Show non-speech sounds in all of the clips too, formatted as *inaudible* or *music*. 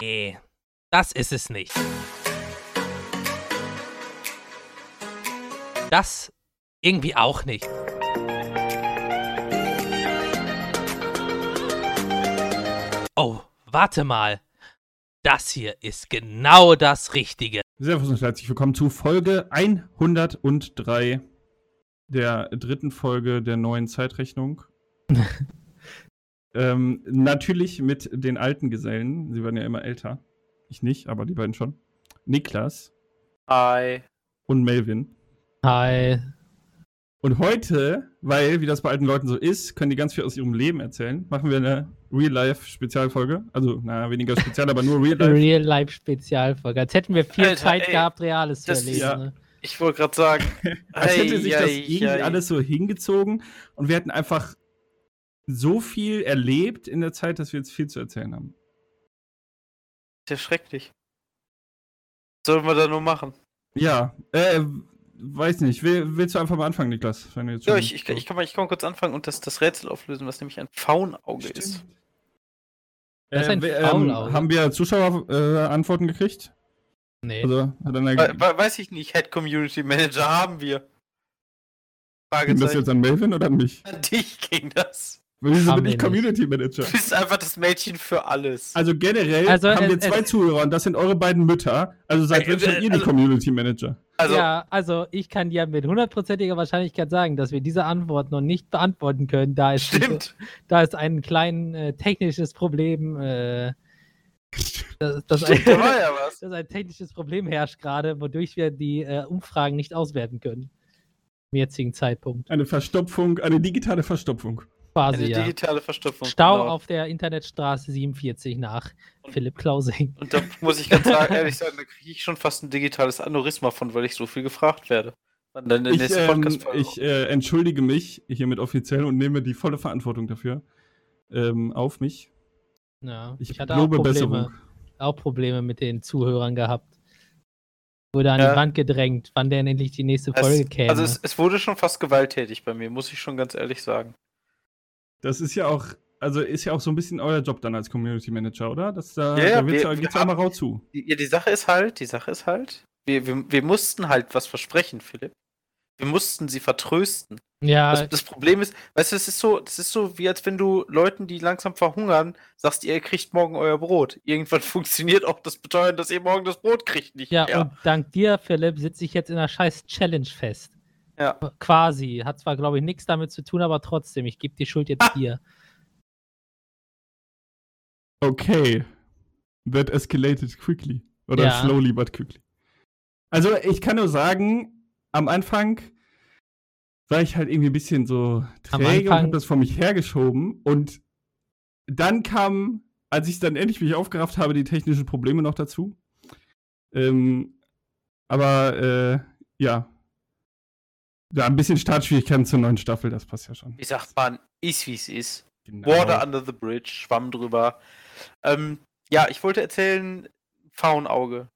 Nee, das ist es nicht. Das irgendwie auch nicht. Oh, warte mal. Das hier ist genau das Richtige. Servus und herzlich willkommen zu Folge 103 der dritten Folge der neuen Zeitrechnung. *laughs* ähm, natürlich mit den alten Gesellen. Sie werden ja immer älter. Ich nicht, aber die beiden schon. Niklas Hi. und Melvin. Hi. Und heute, weil, wie das bei alten Leuten so ist, können die ganz viel aus ihrem Leben erzählen, machen wir eine Real-Life-Spezialfolge. Also, naja, weniger spezial, aber nur *laughs* Real-Life. Real-Life-Spezialfolge. Als hätten wir viel Alter, Zeit ey, gehabt, Reales zu erleben. ja. Ne? Ich wollte gerade sagen, Als hätte Ei, sich das ei, irgendwie ei. alles so hingezogen und wir hätten einfach so viel erlebt in der Zeit, dass wir jetzt viel zu erzählen haben. ist ja schrecklich. Was sollen wir da nur machen? Ja, äh, weiß nicht. Will, willst du einfach mal anfangen, Niklas? Wenn du jetzt Ja, ich, ich, ich, kann mal, ich kann mal kurz anfangen und das, das Rätsel auflösen, was nämlich ein Faunauge ist. Das ist ein wer- Faulauge. haben wir Zuschauerantworten äh, Antworten gekriegt? Nee. Also, hat einer We we weiß ich nicht, Head Community Manager haben wir. ging das jetzt an Melvin oder an mich? An dich ging das. Wieso bin ich nicht. Community Manager? Du bist einfach das Mädchen für alles. Also generell Also, haben es- wir zwei es- Zuhörer und das sind eure beiden Mütter. Also seid Äh, äh, ihr die also- Community Manager. Also, ja, also ich kann dir mit hundertprozentiger Wahrscheinlichkeit sagen, dass wir diese Antwort noch nicht beantworten können, da es, stimmt. da es ein kleines äh, technisches Problem, äh, das, das ein, ja dass ein technisches Problem herrscht gerade, wodurch wir die äh, Umfragen nicht auswerten können. Zum jetzigen Zeitpunkt. Eine Verstopfung, eine digitale Verstopfung. Quasi, Eine digitale Verstopfung. Stau genau. auf der Internetstraße 47 nach Philipp Klausing. Und da muss ich ganz sagen, *laughs* ehrlich sagen, da kriege ich schon fast ein digitales Aneurysma von, weil ich so viel gefragt werde. Wann dann der Ich, nächste ähm, ich äh, entschuldige mich hiermit offiziell und nehme die volle Verantwortung dafür ähm, auf mich. Ja, Ich, ich, hatte auch Probleme, Besserung. auch Probleme mit den Zuhörern gehabt. Wurde an Ja. die Wand gedrängt, wann denn endlich die nächste Folge es, käme. Also es, es wurde schon fast gewalttätig bei mir, muss ich schon ganz ehrlich sagen. Das ist ja auch, also ist ja auch so ein bisschen euer Job dann als Community Manager, oder? Das, da Ja, ja, da wird's wir- geht's ja auch mal rau zu. Die, ja, die Sache ist halt, die Sache ist halt, wir, wir, wir mussten halt was versprechen, Philipp. Wir mussten sie vertrösten. ja, Das, das Problem ist, weißt du, das ist so, das ist so, wie als wenn du Leuten, die langsam verhungern, sagst, ihr kriegt morgen euer Brot. Irgendwann *laughs* funktioniert auch das Beteuern, dass ihr morgen das Brot kriegt, nicht ja, mehr. und dank dir, Philipp, sitze ich jetzt in einer scheiß Challenge fest. Ja. Quasi. Hat zwar, glaube ich, nichts damit zu tun, aber trotzdem, ich gebe die Schuld jetzt dir. Okay. That escalated quickly. Oder Ja. slowly but quickly. Also ich kann nur sagen, am Anfang war ich halt irgendwie ein bisschen so träge und hab das vor mich hergeschoben. Und dann kam, als ich dann endlich mich aufgerafft habe, die technischen Probleme noch dazu. Ähm, aber äh, ja. Ja, ein bisschen Startschwierigkeiten zur neuen Staffel, das passt ja schon. Wie sagt man, ist wie es ist. Genau. Water under the bridge, schwamm drüber. Ähm, ja, ich wollte erzählen, Faunauge.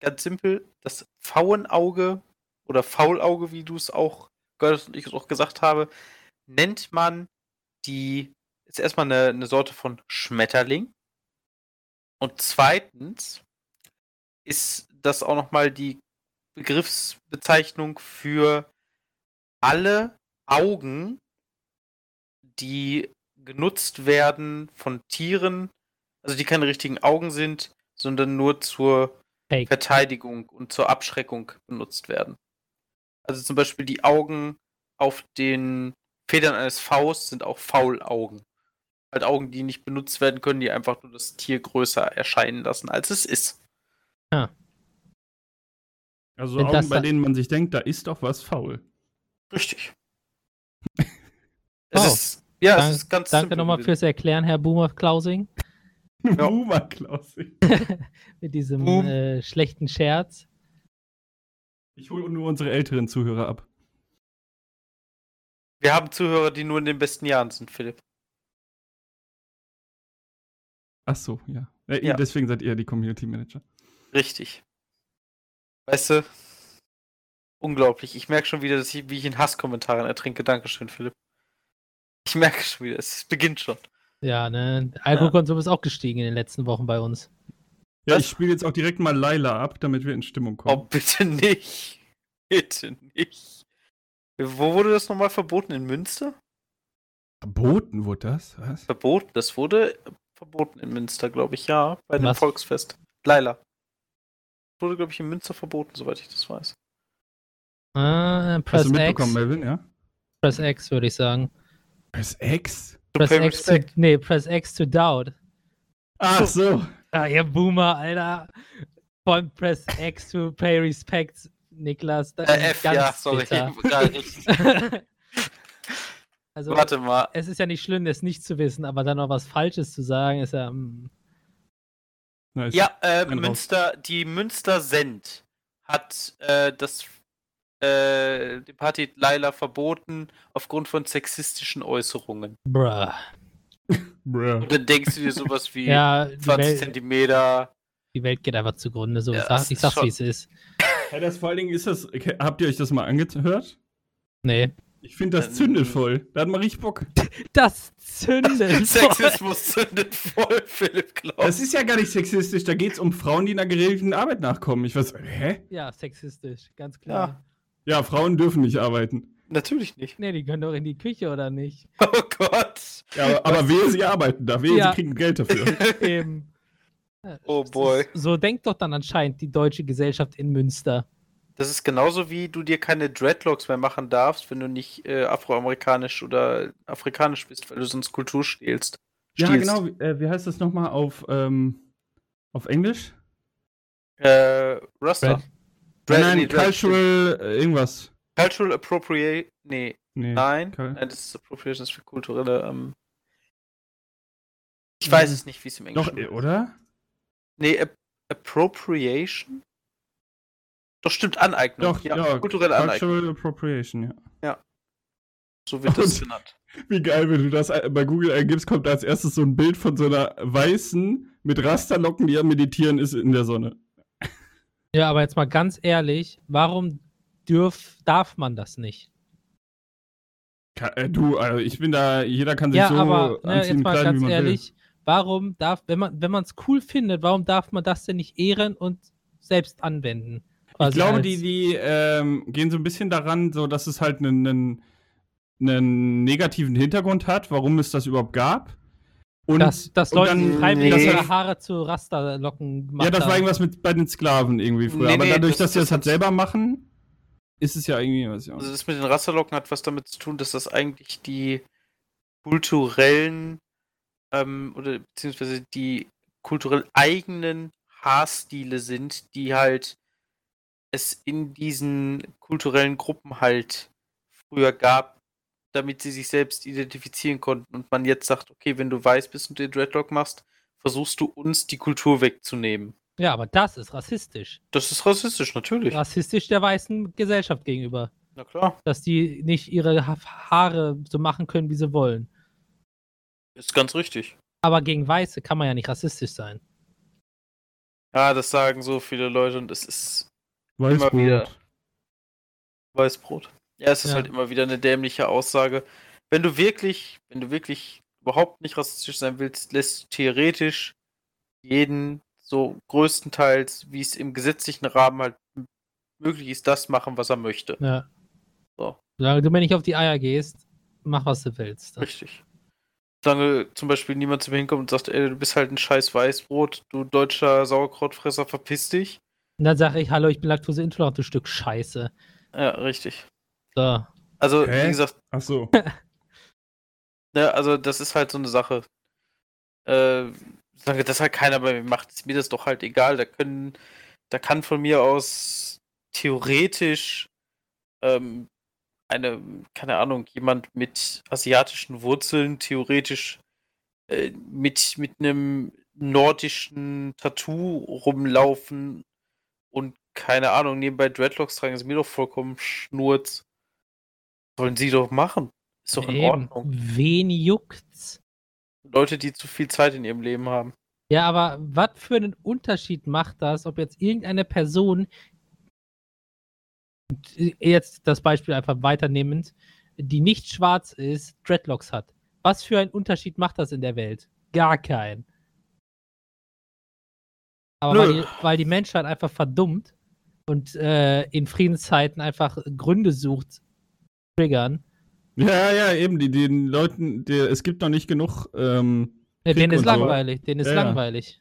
Ganz simpel, das Pfauenauge oder Faulauge, wie du es auch gehört und ich es auch gesagt habe, nennt man die, ist erstmal eine, eine Sorte von Schmetterling. Und zweitens ist das auch nochmal die Begriffsbezeichnung für alle Augen, die genutzt werden von Tieren, also die keine richtigen Augen sind, sondern nur zur Fake. Verteidigung und zur Abschreckung benutzt werden. Also zum Beispiel die Augen auf den Federn eines Fausts sind auch Faulaugen. Halt Augen, die nicht benutzt werden können, die einfach nur das Tier größer erscheinen lassen, als es ist. Also Wenn Augen, das bei denen man sich denkt, da ist doch was faul. Richtig. Oh. *laughs* Es ist, ja, Dank- es ist ganz Danke nochmal fürs Erklären, Herr Boomer Klausing, *laughs* Ja. Boomer Klausi. *laughs* mit diesem Boom. äh, schlechten Scherz. Ich hole nur unsere älteren Zuhörer ab. Wir haben Zuhörer, die nur in den besten Jahren sind, Philipp. Ach so, ja. Äh, Ja. Deswegen seid ihr die Community Manager. Richtig. Weißt du? Unglaublich. Ich merke schon wieder, dass ich, wie ich in Hasskommentaren ertrinke. Dankeschön, Philipp. Ich merke schon wieder, es beginnt schon. Ja, ne? Alkoholkonsum ist auch gestiegen in den letzten Wochen bei uns. Ja, Was? ich spiele jetzt auch direkt mal Laila ab, damit wir in Stimmung Oh, kommen. bitte nicht. *laughs* Bitte nicht. Wo wurde das nochmal verboten? In Münster? Verboten wurde das? Was? Verboten? Das wurde verboten in Münster, glaube ich, ja. Bei dem Was? Volksfest. Laila. Wurde, glaube ich, in Münster verboten, soweit ich das weiß. Ah, Hast Press du mitbekommen, X. Melvin, ja? Press X, würde ich sagen. Press X? Press X to, nee, Press X to doubt. Ach so. Ah, ihr Boomer, Alter. Von Press X to pay respect, Niklas. Äh, F, ganz ja, sorry. richtig. *laughs* *laughs* also, Warte mal. es ist ja nicht schlimm, das nicht zu wissen, aber dann noch was Falsches zu sagen, ist ja. mm, Nice. Ja, äh. Münster, die Münster Send hat äh, das äh, die Party Laila verboten aufgrund von sexistischen Äußerungen. Bruh. Bruh. Und dann denkst du dir sowas wie *laughs* Ja, die 20 Welt, Zentimeter. die Welt geht einfach zugrunde. So, Ja, ich, sag, sag's, wie es ist. Ja, das vor allen Dingen ist das. okay, Habt ihr euch das mal angehört? Nee. Ich finde, das zündet voll. Da hat man richtig Bock. *laughs* Das zündet. *laughs* Sexismus zündet voll, Philipp Klaus. Das ist ja gar nicht sexistisch. Da geht es um Frauen, die einer geregelten Arbeit nachkommen. Ich weiß, hä? Ja, sexistisch, ganz klar. Ja, Frauen dürfen nicht arbeiten. Natürlich nicht. Nee, die können doch in die Küche, oder nicht? Oh Gott. Ja, aber, aber wehe, sie arbeiten da. Wehe, Ja. sie kriegen Geld dafür. *laughs* Eben. Ja, Oh boy. ist- So denkt doch dann anscheinend die deutsche Gesellschaft in Münster. Das ist genauso wie du dir keine Dreadlocks mehr machen darfst, wenn du nicht äh, afroamerikanisch oder afrikanisch bist, weil du sonst Kultur stehlst. ja, genau. Wie, äh, wie heißt das nochmal auf, ähm, auf Englisch? Äh, Rasta. Dread. Dread- nein, nee, Dread- Cultural äh, irgendwas. Cultural Appropriate. Nee, Nee. nein. Kul- Nein, das ist Appropriation, ist für kulturelle. Ähm... Ich weiß Mhm. es nicht, wie es im Doch, Englischen äh, oder? Nee, Ap Appropriation? Doch, stimmt, Aneignung. Doch, ja, ja. kulturelle Aneignung. Cultural Appropriation, ja. So wird das genannt. *laughs* Wie geil, wenn du das bei Google eingibst, kommt als erstes so ein Bild von so einer weißen mit Rasterlocken, die am Meditieren ist in der Sonne. *laughs* Ja, aber jetzt mal ganz ehrlich, warum dürf, darf man das nicht? Äh, du, also ich bin da, jeder kann sich Ja, so aber ne, anziehen, jetzt mal kleiden, ganz wie man ehrlich, warum darf, wenn man wenn man es cool findet, warum darf man das denn nicht ehren und selbst anwenden? Will. Ich glaube, die, die ähm, gehen so ein bisschen daran, so dass es halt einen, einen, negativen Hintergrund hat, warum es das überhaupt gab. Und, dass, dass und Leute dann- freiwillig nee. ihre Haare zu Rasterlocken gemacht Ja, das war irgendwas mit bei den Sklaven irgendwie früher. Nee, aber nee, dadurch, das- dass sie das das halt selber machen, ist es ja irgendwie, auch Also das mit den Rasterlocken hat was damit zu tun, dass das eigentlich die kulturellen ähm, oder beziehungsweise die kulturell eigenen Haarstile sind, die halt es in diesen kulturellen Gruppen halt früher gab, damit sie sich selbst identifizieren konnten und man jetzt sagt, okay, wenn du weiß bist und den Dreadlock machst, versuchst du uns die Kultur wegzunehmen. Ja, aber das ist rassistisch. Das ist rassistisch, natürlich. Rassistisch der weißen Gesellschaft gegenüber. Na klar. Dass die nicht ihre Ha- Haare so machen können, wie sie wollen. Ist ganz richtig. Aber gegen Weiße kann man ja nicht rassistisch sein. Ja, das sagen so viele Leute und es ist Weißbrot. wieder. Weißbrot. Ja, es ist Ja. halt immer wieder eine dämliche Aussage. Wenn du wirklich, wenn du wirklich überhaupt nicht rassistisch sein willst, lässt du theoretisch jeden so größtenteils, wie es im gesetzlichen Rahmen halt möglich ist, das machen, was er möchte. Ja. So. Solange du mir nicht auf die Eier gehst, mach was du willst. Richtig. Solange zum Beispiel niemand zu mir hinkommt und sagt, ey, du bist halt ein scheiß Weißbrot, du deutscher Sauerkrautfresser, verpiss dich. Und dann sage ich, hallo, ich bin laktoseintolerant, du Stück Scheiße. Ja, richtig. So. Also, Hä? wie gesagt, Ach so. *laughs* Ne, also das ist halt so eine Sache. Äh, solange das halt keiner bei mir macht, ist mir das doch halt egal. Da können, da kann von mir aus theoretisch ähm, eine, keine Ahnung, jemand mit asiatischen Wurzeln theoretisch äh, mit, mit einem nordischen Tattoo rumlaufen und keine Ahnung, nebenbei Dreadlocks tragen, ist mir doch vollkommen schnurz. Sollen sie doch machen. Ist doch in Eben. Ordnung. Wen juckt's? Leute, die zu viel Zeit in ihrem Leben haben. Ja, aber was für einen Unterschied macht das, ob jetzt irgendeine Person, jetzt das Beispiel einfach weiternehmend, die nicht schwarz ist, Dreadlocks hat? Was für einen Unterschied macht das in der Welt? Gar keinen. Aber weil die, weil die Menschheit einfach verdummt und äh, in Friedenszeiten einfach Gründe sucht, zu triggern. Ja, ja, eben, die, den Leuten, die, es gibt noch nicht genug, ähm, Ne, denen ist und so. langweilig, denen ist Ja, ja. langweilig.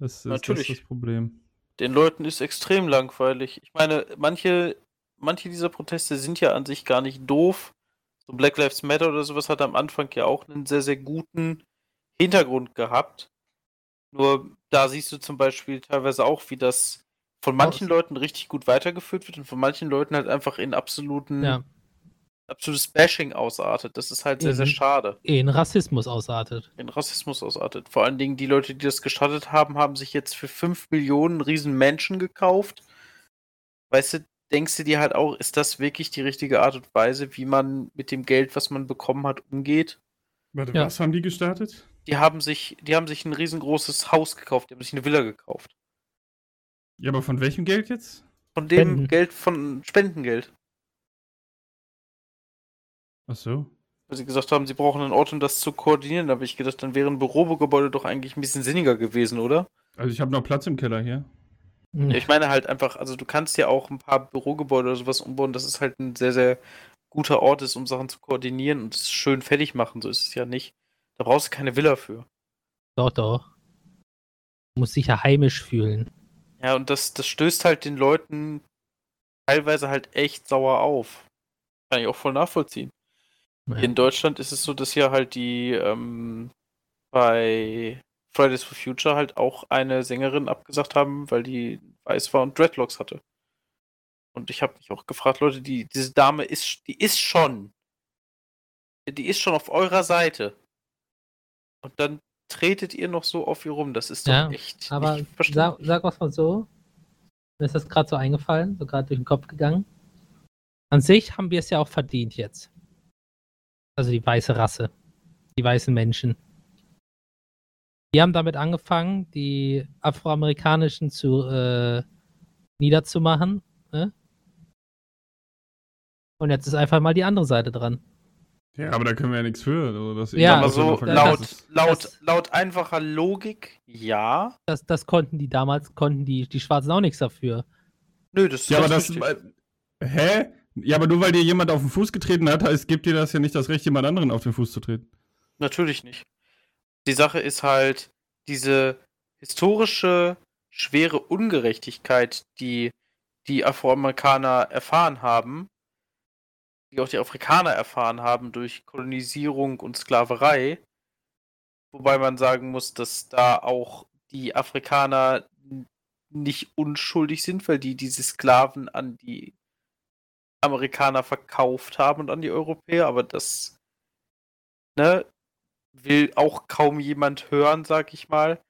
das ist, das Natürlich. ist das Problem. Den Leuten ist extrem langweilig. Ich meine, manche, manche dieser Proteste sind ja an sich gar nicht doof. So Black Lives Matter oder sowas hat am Anfang ja auch einen sehr, sehr guten Hintergrund gehabt. Nur da siehst du zum Beispiel teilweise auch, wie das von manchen Leuten richtig gut weitergeführt wird und von manchen Leuten halt einfach in absoluten, Ja, absolutes Bashing ausartet. Das ist halt sehr, sehr Mhm. schade. in Rassismus ausartet. In Rassismus ausartet. Vor allen Dingen die Leute, die das gestartet haben, haben sich jetzt für 5 Millionen riesen Menschen gekauft. Weißt du, denkst du dir halt auch, ist das wirklich die richtige Art und Weise, wie man mit dem Geld, was man bekommen hat, umgeht? Warte, Ja. was haben die gestartet? Die haben sich, die haben sich ein riesengroßes Haus gekauft, die haben sich eine Villa gekauft. Ja, aber von welchem Geld jetzt? Von dem Spenden. Geld von Spendengeld. Ach so. Weil sie gesagt haben, sie brauchen einen Ort, um das zu koordinieren. Da habe ich gedacht, dann wäre ein Bürogebäude doch eigentlich ein bisschen sinniger gewesen, oder? Also ich habe noch Platz im Keller hier. Hm. Ja, ich meine halt einfach, also du kannst ja auch ein paar Bürogebäude oder sowas umbauen, dass es halt ein sehr, sehr guter Ort ist, um Sachen zu koordinieren und es schön fertig machen. So ist es ja nicht. Da brauchst du keine Villa für. Doch, doch. Muss sich ja heimisch fühlen. Ja, und das, das stößt halt den Leuten teilweise halt echt sauer auf. Kann ich auch voll nachvollziehen. Ja. In Deutschland ist es so, dass ja halt die ähm, bei Fridays for Future halt auch eine Sängerin abgesagt haben, weil die weiß war und Dreadlocks hatte. Und ich habe mich auch gefragt, Leute, die, diese Dame ist, die ist schon, die ist schon auf eurer Seite. Und dann tretet ihr noch so auf ihr rum. Das ist doch Ja, echt Aber sag, sag was mal so. Mir ist das gerade so eingefallen, so gerade durch den Kopf gegangen. An sich haben wir es ja auch verdient jetzt. Also die weiße Rasse. Die weißen Menschen. Die haben damit angefangen, die Afroamerikanischen zu äh, niederzumachen. Ne? Und jetzt ist einfach mal die andere Seite dran. Ja, aber da können wir ja nichts für. Also das Ja, aber so das- laut, laut, das- laut einfacher Logik, ja. Das, das konnten die damals, konnten die, die Schwarzen auch nichts dafür. Nö, das ist Ja, aber das. äh, Hä? Ja, aber nur weil dir jemand auf den Fuß getreten hat, heißt, gibt dir das ja nicht das Recht, jemand anderen auf den Fuß zu treten. Natürlich nicht. Die Sache ist halt, diese historische, schwere Ungerechtigkeit, die die Afroamerikaner erfahren haben, die auch die Afrikaner erfahren haben durch Kolonisierung und Sklaverei, wobei man sagen muss, dass da auch die Afrikaner nicht unschuldig sind, weil die diese Sklaven an die Amerikaner verkauft haben und an die Europäer, aber das ne, will auch kaum jemand hören, sag ich mal.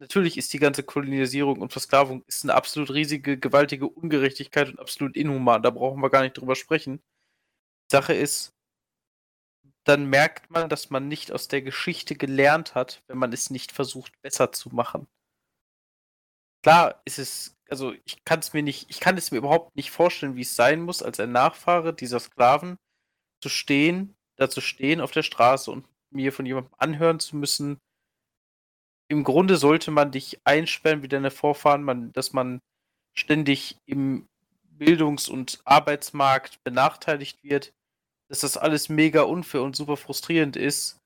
Natürlich ist die ganze Kolonisierung und Versklavung ist eine absolut riesige, gewaltige Ungerechtigkeit und absolut inhuman. Da brauchen wir gar nicht drüber sprechen. Sache ist, dann merkt man, dass man nicht aus der Geschichte gelernt hat, wenn man es nicht versucht, besser zu machen. Klar ist es, also ich kann es mir nicht, ich kann es mir überhaupt nicht vorstellen, wie es sein muss, als ein Nachfahre dieser Sklaven zu stehen, da zu stehen auf der Straße und mir von jemandem anhören zu müssen. Im Grunde sollte man dich einsperren wie deine Vorfahren, man, dass man ständig im Bildungs- und Arbeitsmarkt benachteiligt wird, dass das alles mega unfair und super frustrierend ist,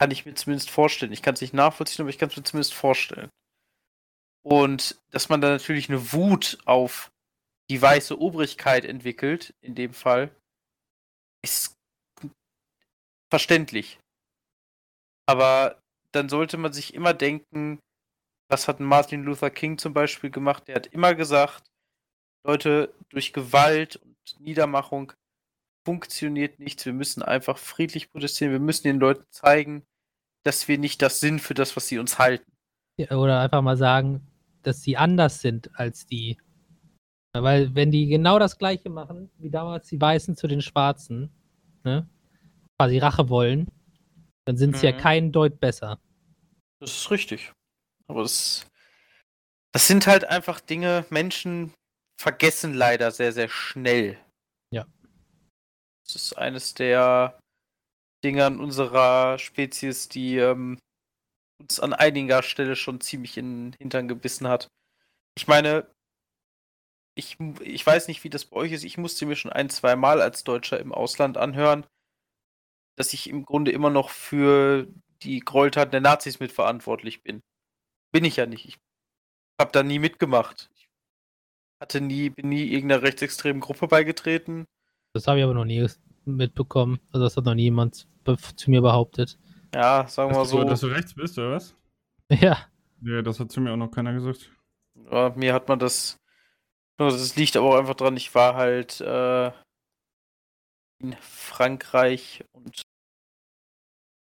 kann ich mir zumindest vorstellen. Ich kann es nicht nachvollziehen, aber ich kann es mir zumindest vorstellen. Und dass man da natürlich eine Wut auf die weiße Obrigkeit entwickelt, in dem Fall, ist verständlich. Aber dann sollte man sich immer denken, was hat Martin Luther King zum Beispiel gemacht? Der hat immer gesagt, Leute, durch Gewalt und Niedermachung funktioniert nichts. Wir müssen einfach friedlich protestieren. Wir müssen den Leuten zeigen, dass wir nicht das sind für das, was sie uns halten. Ja, Oder einfach mal sagen, dass sie anders sind als die. Ja, Weil wenn die genau das gleiche machen, wie damals die Weißen zu den Schwarzen, ne, quasi Rache wollen, dann sind sie ja Mhm. keinen Deut besser. Das ist richtig. Aber das, das sind halt einfach Dinge, Menschen vergessen leider sehr, sehr schnell. Das ist eines der, Dinge an unserer Spezies, die ähm, uns an einiger Stelle schon ziemlich in den Hintern gebissen hat. Ich meine, ich, ich weiß nicht, wie das bei euch ist. Ich musste mir schon ein, zwei Mal als Deutscher im Ausland anhören, dass ich im Grunde immer noch für die Gräueltaten der Nazis mitverantwortlich bin. Bin ich ja nicht. Ich habe da nie mitgemacht. Ich hatte nie, bin nie irgendeiner rechtsextremen Gruppe beigetreten. Das habe ich aber noch nie mitbekommen. Also das hat noch niemand zu mir behauptet. Ja, sagen wir mal so. Dass du rechts bist, oder was? *laughs* Ja. Ja, das hat zu mir auch noch keiner gesagt. Ja, mir hat man das. Das liegt aber auch einfach dran, ich war halt äh, in Frankreich und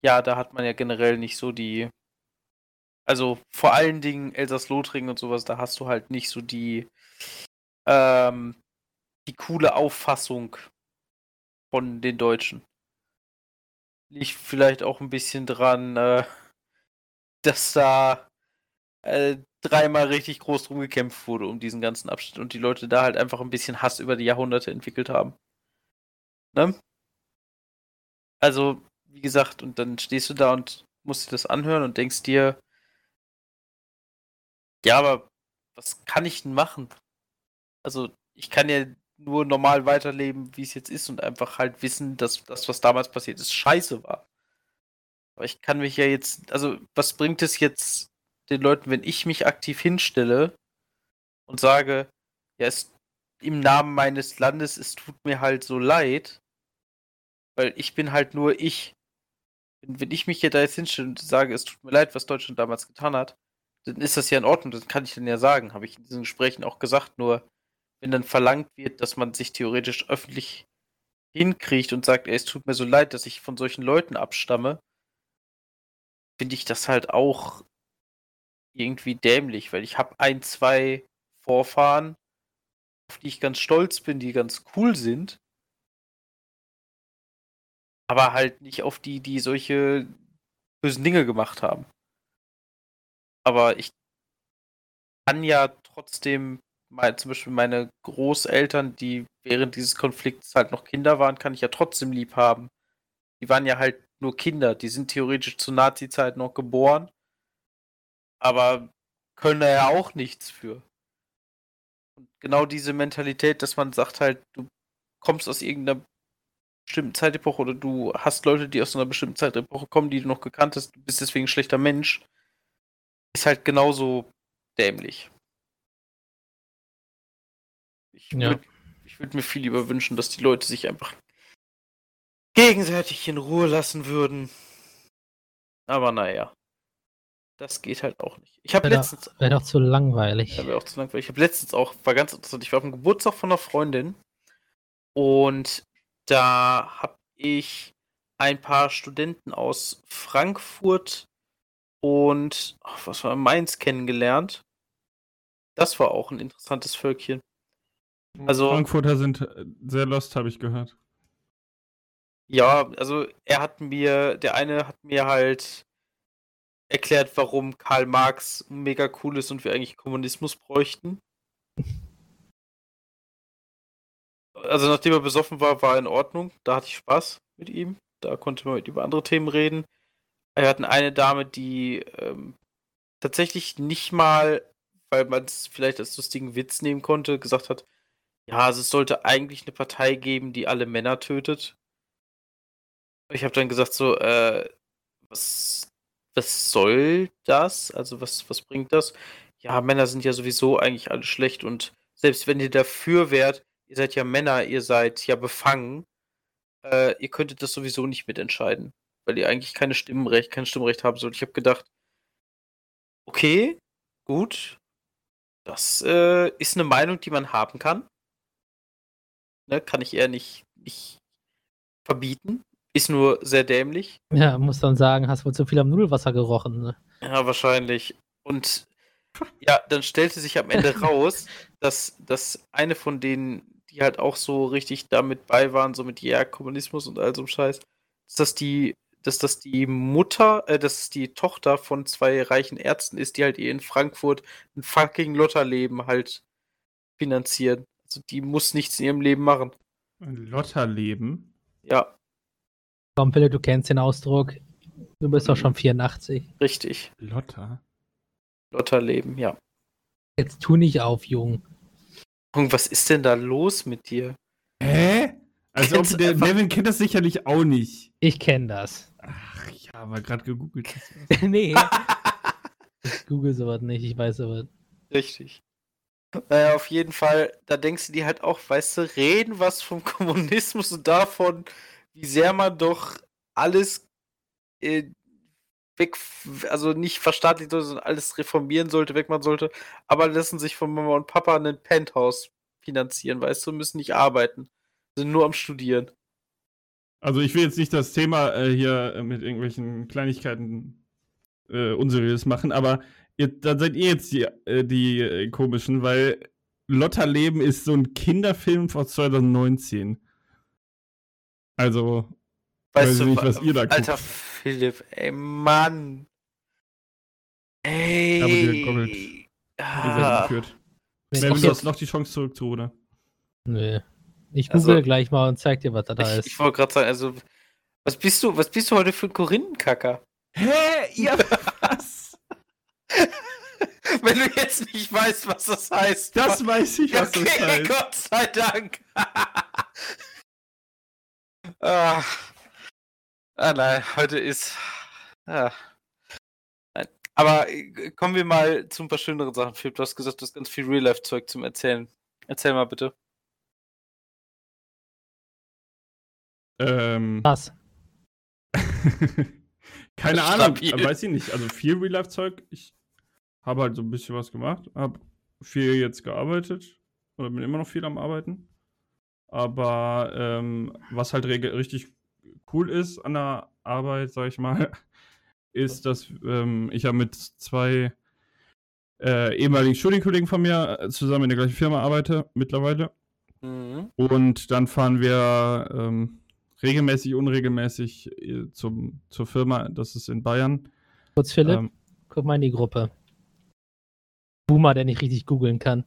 ja, da hat man ja generell nicht so die. Also vor allen Dingen Elsass-Lothringen und sowas, da hast du halt nicht so die, ähm, die coole Auffassung von den Deutschen. Liegt vielleicht auch ein bisschen dran, äh, dass da äh, dreimal richtig groß drum gekämpft wurde um diesen ganzen Abschnitt und die Leute da halt einfach ein bisschen Hass über die Jahrhunderte entwickelt haben. Ne? Also, wie gesagt, und dann stehst du da und musst dir das anhören und denkst dir, ja, aber was kann ich denn machen? Also, ich kann ja nur normal weiterleben, wie es jetzt ist und einfach halt wissen, dass das, was damals passiert ist, scheiße war. Aber ich kann mich ja jetzt, also was bringt es jetzt den Leuten, wenn ich mich aktiv hinstelle und sage, ja, es im Namen meines Landes, es tut mir halt so leid, weil ich bin halt nur ich. Wenn ich mich hier da jetzt hinstelle und sage, es tut mir leid, was Deutschland damals getan hat, dann ist das ja in Ordnung, das kann ich dann ja sagen, habe ich in diesen Gesprächen auch gesagt, nur wenn dann verlangt wird, dass man sich theoretisch öffentlich hinkriegt und sagt, ey, es tut mir so leid, dass ich von solchen Leuten abstamme, finde ich das halt auch irgendwie dämlich, weil ich habe ein, zwei Vorfahren, auf die ich ganz stolz bin, die ganz cool sind, aber halt nicht auf die, die solche bösen Dinge gemacht haben. Aber ich kann ja trotzdem mein, zum Beispiel meine Großeltern, die während dieses Konflikts halt noch Kinder waren, kann ich ja trotzdem lieb haben. Die waren ja halt nur Kinder, die sind theoretisch zur Nazi-Zeit noch geboren, aber können da ja auch nichts für. Und genau diese Mentalität, dass man sagt halt, du kommst aus irgendeiner bestimmten Zeitepoche oder du hast Leute, die aus einer bestimmten Zeitepoche kommen, die du noch gekannt hast, du bist deswegen ein schlechter Mensch, ist halt genauso dämlich. Ich Ja. würde würd mir viel lieber wünschen, dass die Leute sich einfach gegenseitig in Ruhe lassen würden. Aber naja. Das geht halt auch nicht. Ich habe Wäre letztens. doch, wär doch zu langweilig. Ja, wäre auch zu langweilig. Ich habe letztens auch, war ganz interessant, ich war auf dem Geburtstag von einer Freundin und da habe ich ein paar Studenten aus Frankfurt und ach, was war Mainz kennengelernt. Das war auch ein interessantes Völkchen. Also- Frankfurter sind äh, sehr lost, habe ich gehört. Ja, also er hat mir, der eine hat mir halt erklärt, warum Karl Marx mega cool ist und wir eigentlich Kommunismus bräuchten. Also nachdem er besoffen war, war er in Ordnung. Da hatte ich Spaß mit ihm. Da konnte man über andere Themen reden. Wir hatten eine Dame, die ähm, tatsächlich nicht mal, weil man es vielleicht als lustigen Witz nehmen konnte, gesagt hat, ja, also es sollte eigentlich eine Partei geben, die alle Männer tötet. Ich habe dann gesagt so, äh, was, was soll das? Also was, was bringt das? Ja, Männer sind ja sowieso eigentlich alle schlecht und selbst wenn ihr dafür wärt, ihr seid ja Männer, ihr seid ja befangen, äh, ihr könntet das sowieso nicht mitentscheiden, weil ihr eigentlich keine Stimmenrecht, kein Stimmrecht haben sollt. Ich habe gedacht, okay, gut, das äh, ist eine Meinung, die man haben kann. Ne, kann ich eher nicht, nicht verbieten. Ist nur sehr dämlich. Ja, muss dann sagen, hast wohl zu viel am Nudelwasser gerochen. Ne? Ja, wahrscheinlich. Und ja, dann stellte sich am Ende *laughs* raus, dass, dass eine von denen, die halt auch so richtig damit bei waren, so mit ja, Kommunismus und all so einem Scheiß, dass das die, dass das die Mutter, äh, dass die Tochter von zwei reichen Ärzten ist, die halt ihr in Frankfurt ein fucking Lotterleben halt finanzieren. Also die muss nichts in ihrem Leben machen. Ein Lotterleben. Ja. Komm, Philipp, du kennst den Ausdruck. Du bist doch schon 84. Richtig. Lotta. Lotterleben, ja. Jetzt tu nicht auf, Jung. Und was ist denn da los mit dir? Hä? Also, ob der einfach- Nevin kennt das sicherlich auch nicht. Ich kenne das. Ach, ja, aber gerade gegoogelt. *laughs* nee. *laughs* ich google sowas nicht, ich weiß sowas. Richtig. Naja, auf jeden Fall, da denkst du dir halt auch, weißt du, reden was vom *laughs* Kommunismus und davon, wie sehr man doch alles äh, weg, also nicht verstaatlichen sollte, sondern alles reformieren sollte, wegmachen sollte, aber lassen sich von Mama und Papa ein Penthouse finanzieren, weißt du, müssen nicht arbeiten, sind nur am Studieren. Also ich will jetzt nicht das Thema äh, hier äh, mit irgendwelchen Kleinigkeiten äh, unseriös machen, aber ihr, dann seid ihr jetzt die, äh, die äh, komischen, weil Lotterleben ist so ein Kinderfilm von 2019. Also, Weißt Weiß du, ich nicht, wa- was ihr da Alter guckt. Philipp, ey Mann. Ey. dir gegoogelt. ihr seid Ah. geführt. Ich du hast jetzt, noch die Chance zurückzuholen. nö. Ich Also- google gleich mal und zeig dir, was da, da Ich, ist. ich wollte gerade sagen, also, was bist du, was bist du heute für ein Korinthenkacker? Hä? Ihr? *laughs* *laughs* Wenn du jetzt nicht weißt, was das heißt. Das weiß ich, was das okay, heißt. Gott sei Dank. *laughs* ah. ah, nein, heute ist. Ah. Aber äh, kommen wir mal zu ein paar schöneren Sachen. Philipp, du hast gesagt, du hast ganz viel Real-Life-Zeug zum Erzählen. Erzähl mal bitte. Ähm, Was? *laughs* Keine Ahnung, weiß ich nicht. Also viel Real-Life-Zeug. Ich habe halt so ein bisschen was gemacht, habe viel jetzt gearbeitet oder bin immer noch viel am Arbeiten. Aber ähm, was halt richtig cool ist an der Arbeit, sag ich mal, *laughs* ist, dass ähm, ich ja mit zwei äh, ehemaligen Studienkollegen von mir äh, zusammen in der gleichen Firma arbeite mittlerweile. Mhm. Und dann fahren wir ähm, regelmäßig, unregelmäßig äh, zum, zur Firma. Das ist in Bayern. Kurz, Philipp, Ähm, guck mal in die Gruppe. Boomer, der nicht richtig googeln kann.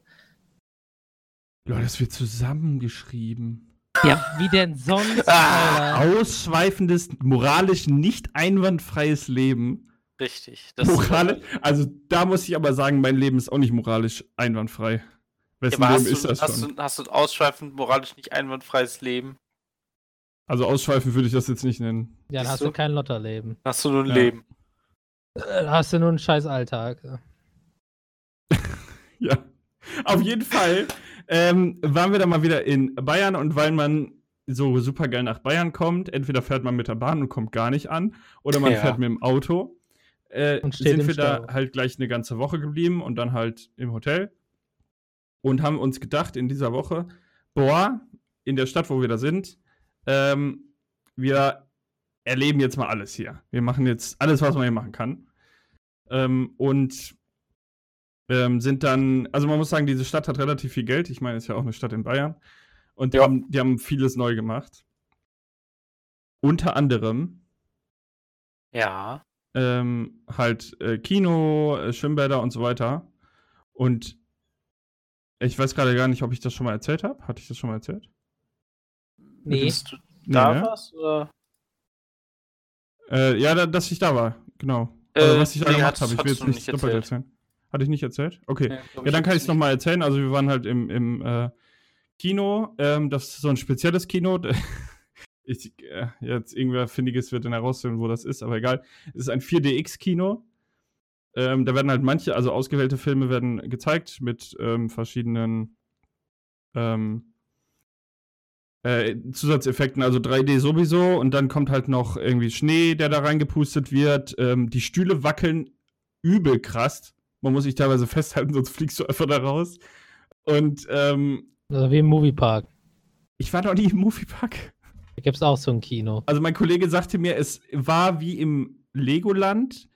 Leute, das wird zusammengeschrieben. Ja, wie denn sonst, Ah? Ausschweifendes, moralisch nicht einwandfreies Leben. Richtig. Das Moralisch, also da muss ich aber sagen, mein Leben ist auch nicht moralisch einwandfrei. Ja, Wessen aber Leben hast, ist du, das hast, schon? du, hast du ein ausschweifend moralisch nicht einwandfreies Leben? Also ausschweifend würde ich das jetzt nicht nennen. Ja, dann hast du? du kein Lotterleben. Hast du nur ein Ja. Leben? Äh, Dann hast du nur einen scheiß Alltag. *laughs* Ja. Auf jeden Fall ähm, waren wir dann mal wieder in Bayern und weil man so super geil nach Bayern kommt, entweder fährt man mit der Bahn und kommt gar nicht an oder man Ja. fährt mit dem Auto, äh, sind wir da Stau. halt gleich eine ganze Woche geblieben und dann halt im Hotel und haben uns gedacht in dieser Woche, boah, in der Stadt, wo wir da sind, ähm, wir erleben jetzt mal alles hier. Wir machen jetzt alles, was man hier machen kann. Ähm, und ähm, sind dann, also man muss sagen, diese Stadt hat relativ viel Geld. Ich meine, es ist ja auch eine Stadt in Bayern. Und die, Ja. haben, die haben vieles neu gemacht. Unter anderem Ja. ähm, halt äh, Kino, äh, Schwimmbäder und so weiter. Und ich weiß gerade gar nicht, ob ich das schon mal erzählt habe. Hatte ich das schon mal erzählt? Nee. Bist du da ne? was? Oder? Äh, ja, da, dass ich da war, genau. Also, Äh, was ich da nee, gemacht habe. Ich will jetzt nicht doppelt erzählen. Hatte ich nicht erzählt? Okay. Glaub Ja, dann kann ich es nochmal erzählen. Also wir waren halt im, im äh, Kino. Ähm, das ist so ein spezielles Kino. *laughs* Ich, äh, jetzt irgendwer Findiges wird dann herausfinden, wo das ist, aber egal. Es ist ein 4DX-Kino. Ähm, da werden halt manche, also ausgewählte Filme werden gezeigt mit ähm, verschiedenen ähm, äh, Zusatzeffekten, also 3D sowieso und dann kommt halt noch irgendwie Schnee, der da reingepustet wird. Ähm, die Stühle wackeln übel krass. Man muss sich teilweise festhalten, sonst fliegst du einfach da raus. Und ähm, Also wie im Moviepark. ich war noch nie im Moviepark. Da gibt es auch so ein Kino. Also mein Kollege sagte mir, es war wie im Legoland,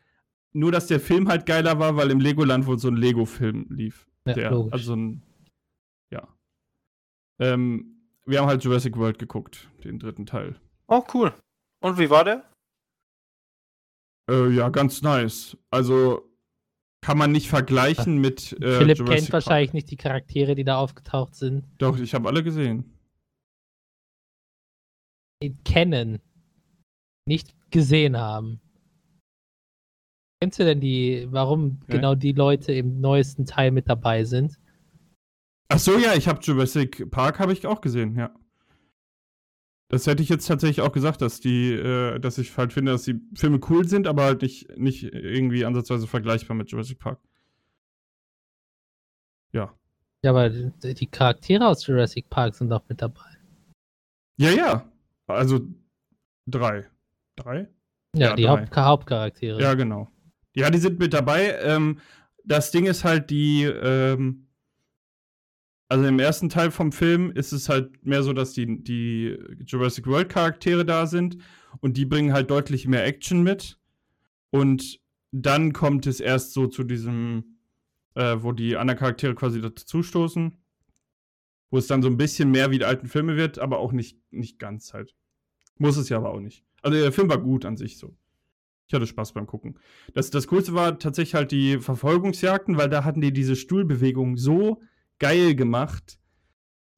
nur dass der Film halt geiler war, weil im Legoland wohl so ein Lego-Film lief. Ja, der, logisch. also ein, ja. Ähm, wir haben halt Jurassic World geguckt, den dritten Teil. Oh, cool. Und wie war der? Äh, ja, ganz nice. Also kann man nicht vergleichen mit äh, Philipp Jurassic kennt wahrscheinlich nicht die Charaktere, die da aufgetaucht sind. Doch, ich habe alle gesehen. Kennen. nicht gesehen haben. Kennst du denn die, warum Ja. genau die Leute im neuesten Teil mit dabei sind? Ach so, ja, ich habe Jurassic Park habe ich auch gesehen, ja. Das hätte ich jetzt tatsächlich auch gesagt, dass die, äh, dass ich halt finde, dass die Filme cool sind, aber halt nicht, nicht irgendwie ansatzweise vergleichbar mit Jurassic Park. Ja. Ja, aber die Charaktere aus Jurassic Park sind doch mit dabei. Ja, ja. Also drei. Drei? Ja, Ja, die drei. Haupt Hauptcharaktere. Ja, genau. Ja, die sind mit dabei. Ähm, das Ding ist halt die, ähm, also im ersten Teil vom Film ist es halt mehr so, dass die, die Jurassic World Charaktere da sind und die bringen halt deutlich mehr Action mit. Und dann kommt es erst so zu diesem, äh, wo die anderen Charaktere quasi dazu stoßen, wo es dann so ein bisschen mehr wie die alten Filme wird, aber auch nicht, nicht ganz halt. Muss es ja aber auch nicht. Also der Film war gut an sich so. Ich hatte Spaß beim Gucken. Das, das Coolste war tatsächlich halt die Verfolgungsjagden, weil da hatten die diese Stuhlbewegung so geil gemacht.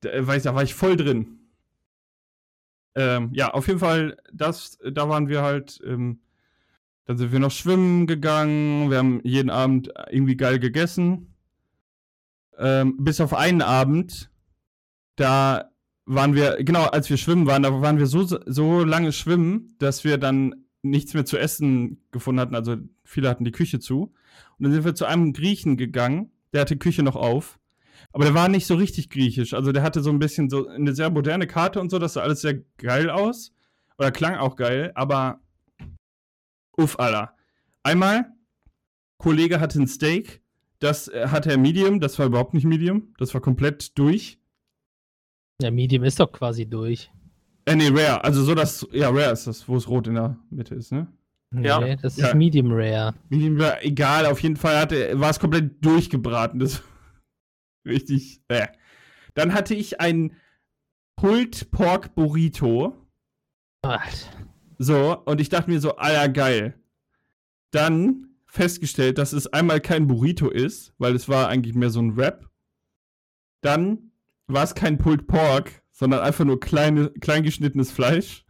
Da, äh, weiß, da war ich voll drin. Ähm, ja, auf jeden Fall, das, da waren wir halt. Ähm, dann sind wir noch schwimmen gegangen. Wir haben jeden Abend irgendwie geil gegessen. Ähm, bis auf einen Abend, da waren wir, genau, als wir schwimmen waren, da waren wir so, so lange schwimmen, dass wir dann nichts mehr zu essen gefunden hatten. Also viele hatten die Küche zu. Und dann sind wir zu einem Griechen gegangen, der hatte die Küche noch auf. Aber der war nicht so richtig griechisch. Also der hatte so ein bisschen so eine sehr moderne Karte und so, das sah alles sehr geil aus. Oder klang auch geil, aber uff, Alter. Einmal, Kollege hatte ein Steak, das äh, hatte er Medium, das war überhaupt nicht Medium, das war komplett durch. Ja, Medium ist doch quasi durch. Äh, nee, Rare. Also so, dass, ja, Rare ist das, wo es rot in der Mitte ist, ne? Ja. Nee, das Ja. ist Medium Rare. Medium Rare, egal, auf jeden Fall hatte, war es komplett durchgebraten. Das richtig, äh. Dann hatte ich ein Pulled Pork Burrito. Alter. So, und ich dachte mir so, alter, geil. Dann festgestellt, dass es einmal kein Burrito ist, weil es war eigentlich mehr so ein Wrap. Dann war es kein Pulled Pork, sondern einfach nur kleine, klein geschnittenes Fleisch.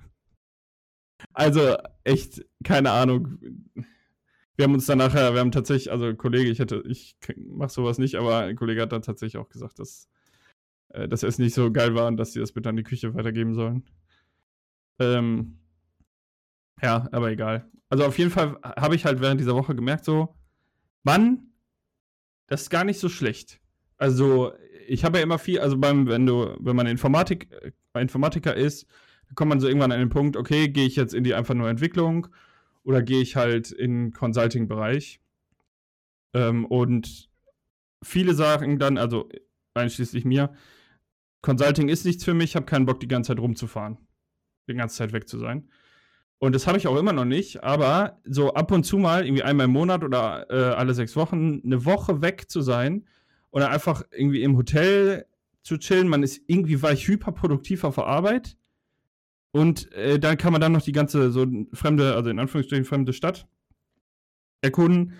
Also, echt, keine Ahnung. Wir haben uns dann nachher, wir haben tatsächlich, also Kollege, ich hätte, ich mach sowas nicht, aber ein Kollege hat dann tatsächlich auch gesagt, dass äh, das Essen nicht so geil war und dass sie das bitte an die Küche weitergeben sollen. Ähm, ja, aber egal. Also auf jeden Fall habe ich halt während dieser Woche gemerkt, so, Mann, das ist gar nicht so schlecht. Also, ich habe ja immer viel, also beim, wenn du, wenn man Informatik, äh, Informatiker ist, kommt man so irgendwann an den Punkt, okay, gehe ich jetzt in die einfach nur Entwicklung oder gehe ich halt in Consulting-Bereich. Ähm, und viele sagen dann, also einschließlich mir, Consulting ist nichts für mich, ich habe keinen Bock, die ganze Zeit rumzufahren. Die ganze Zeit weg zu sein. Und das habe ich auch immer noch nicht, aber so ab und zu mal, irgendwie einmal im Monat oder äh, alle sechs Wochen, eine Woche weg zu sein dann einfach irgendwie im Hotel zu chillen. Man ist irgendwie, war ich hyperproduktiv auf der Arbeit. Und äh, dann kann man dann noch die ganze so fremde, also in Anführungsstrichen fremde Stadt erkunden.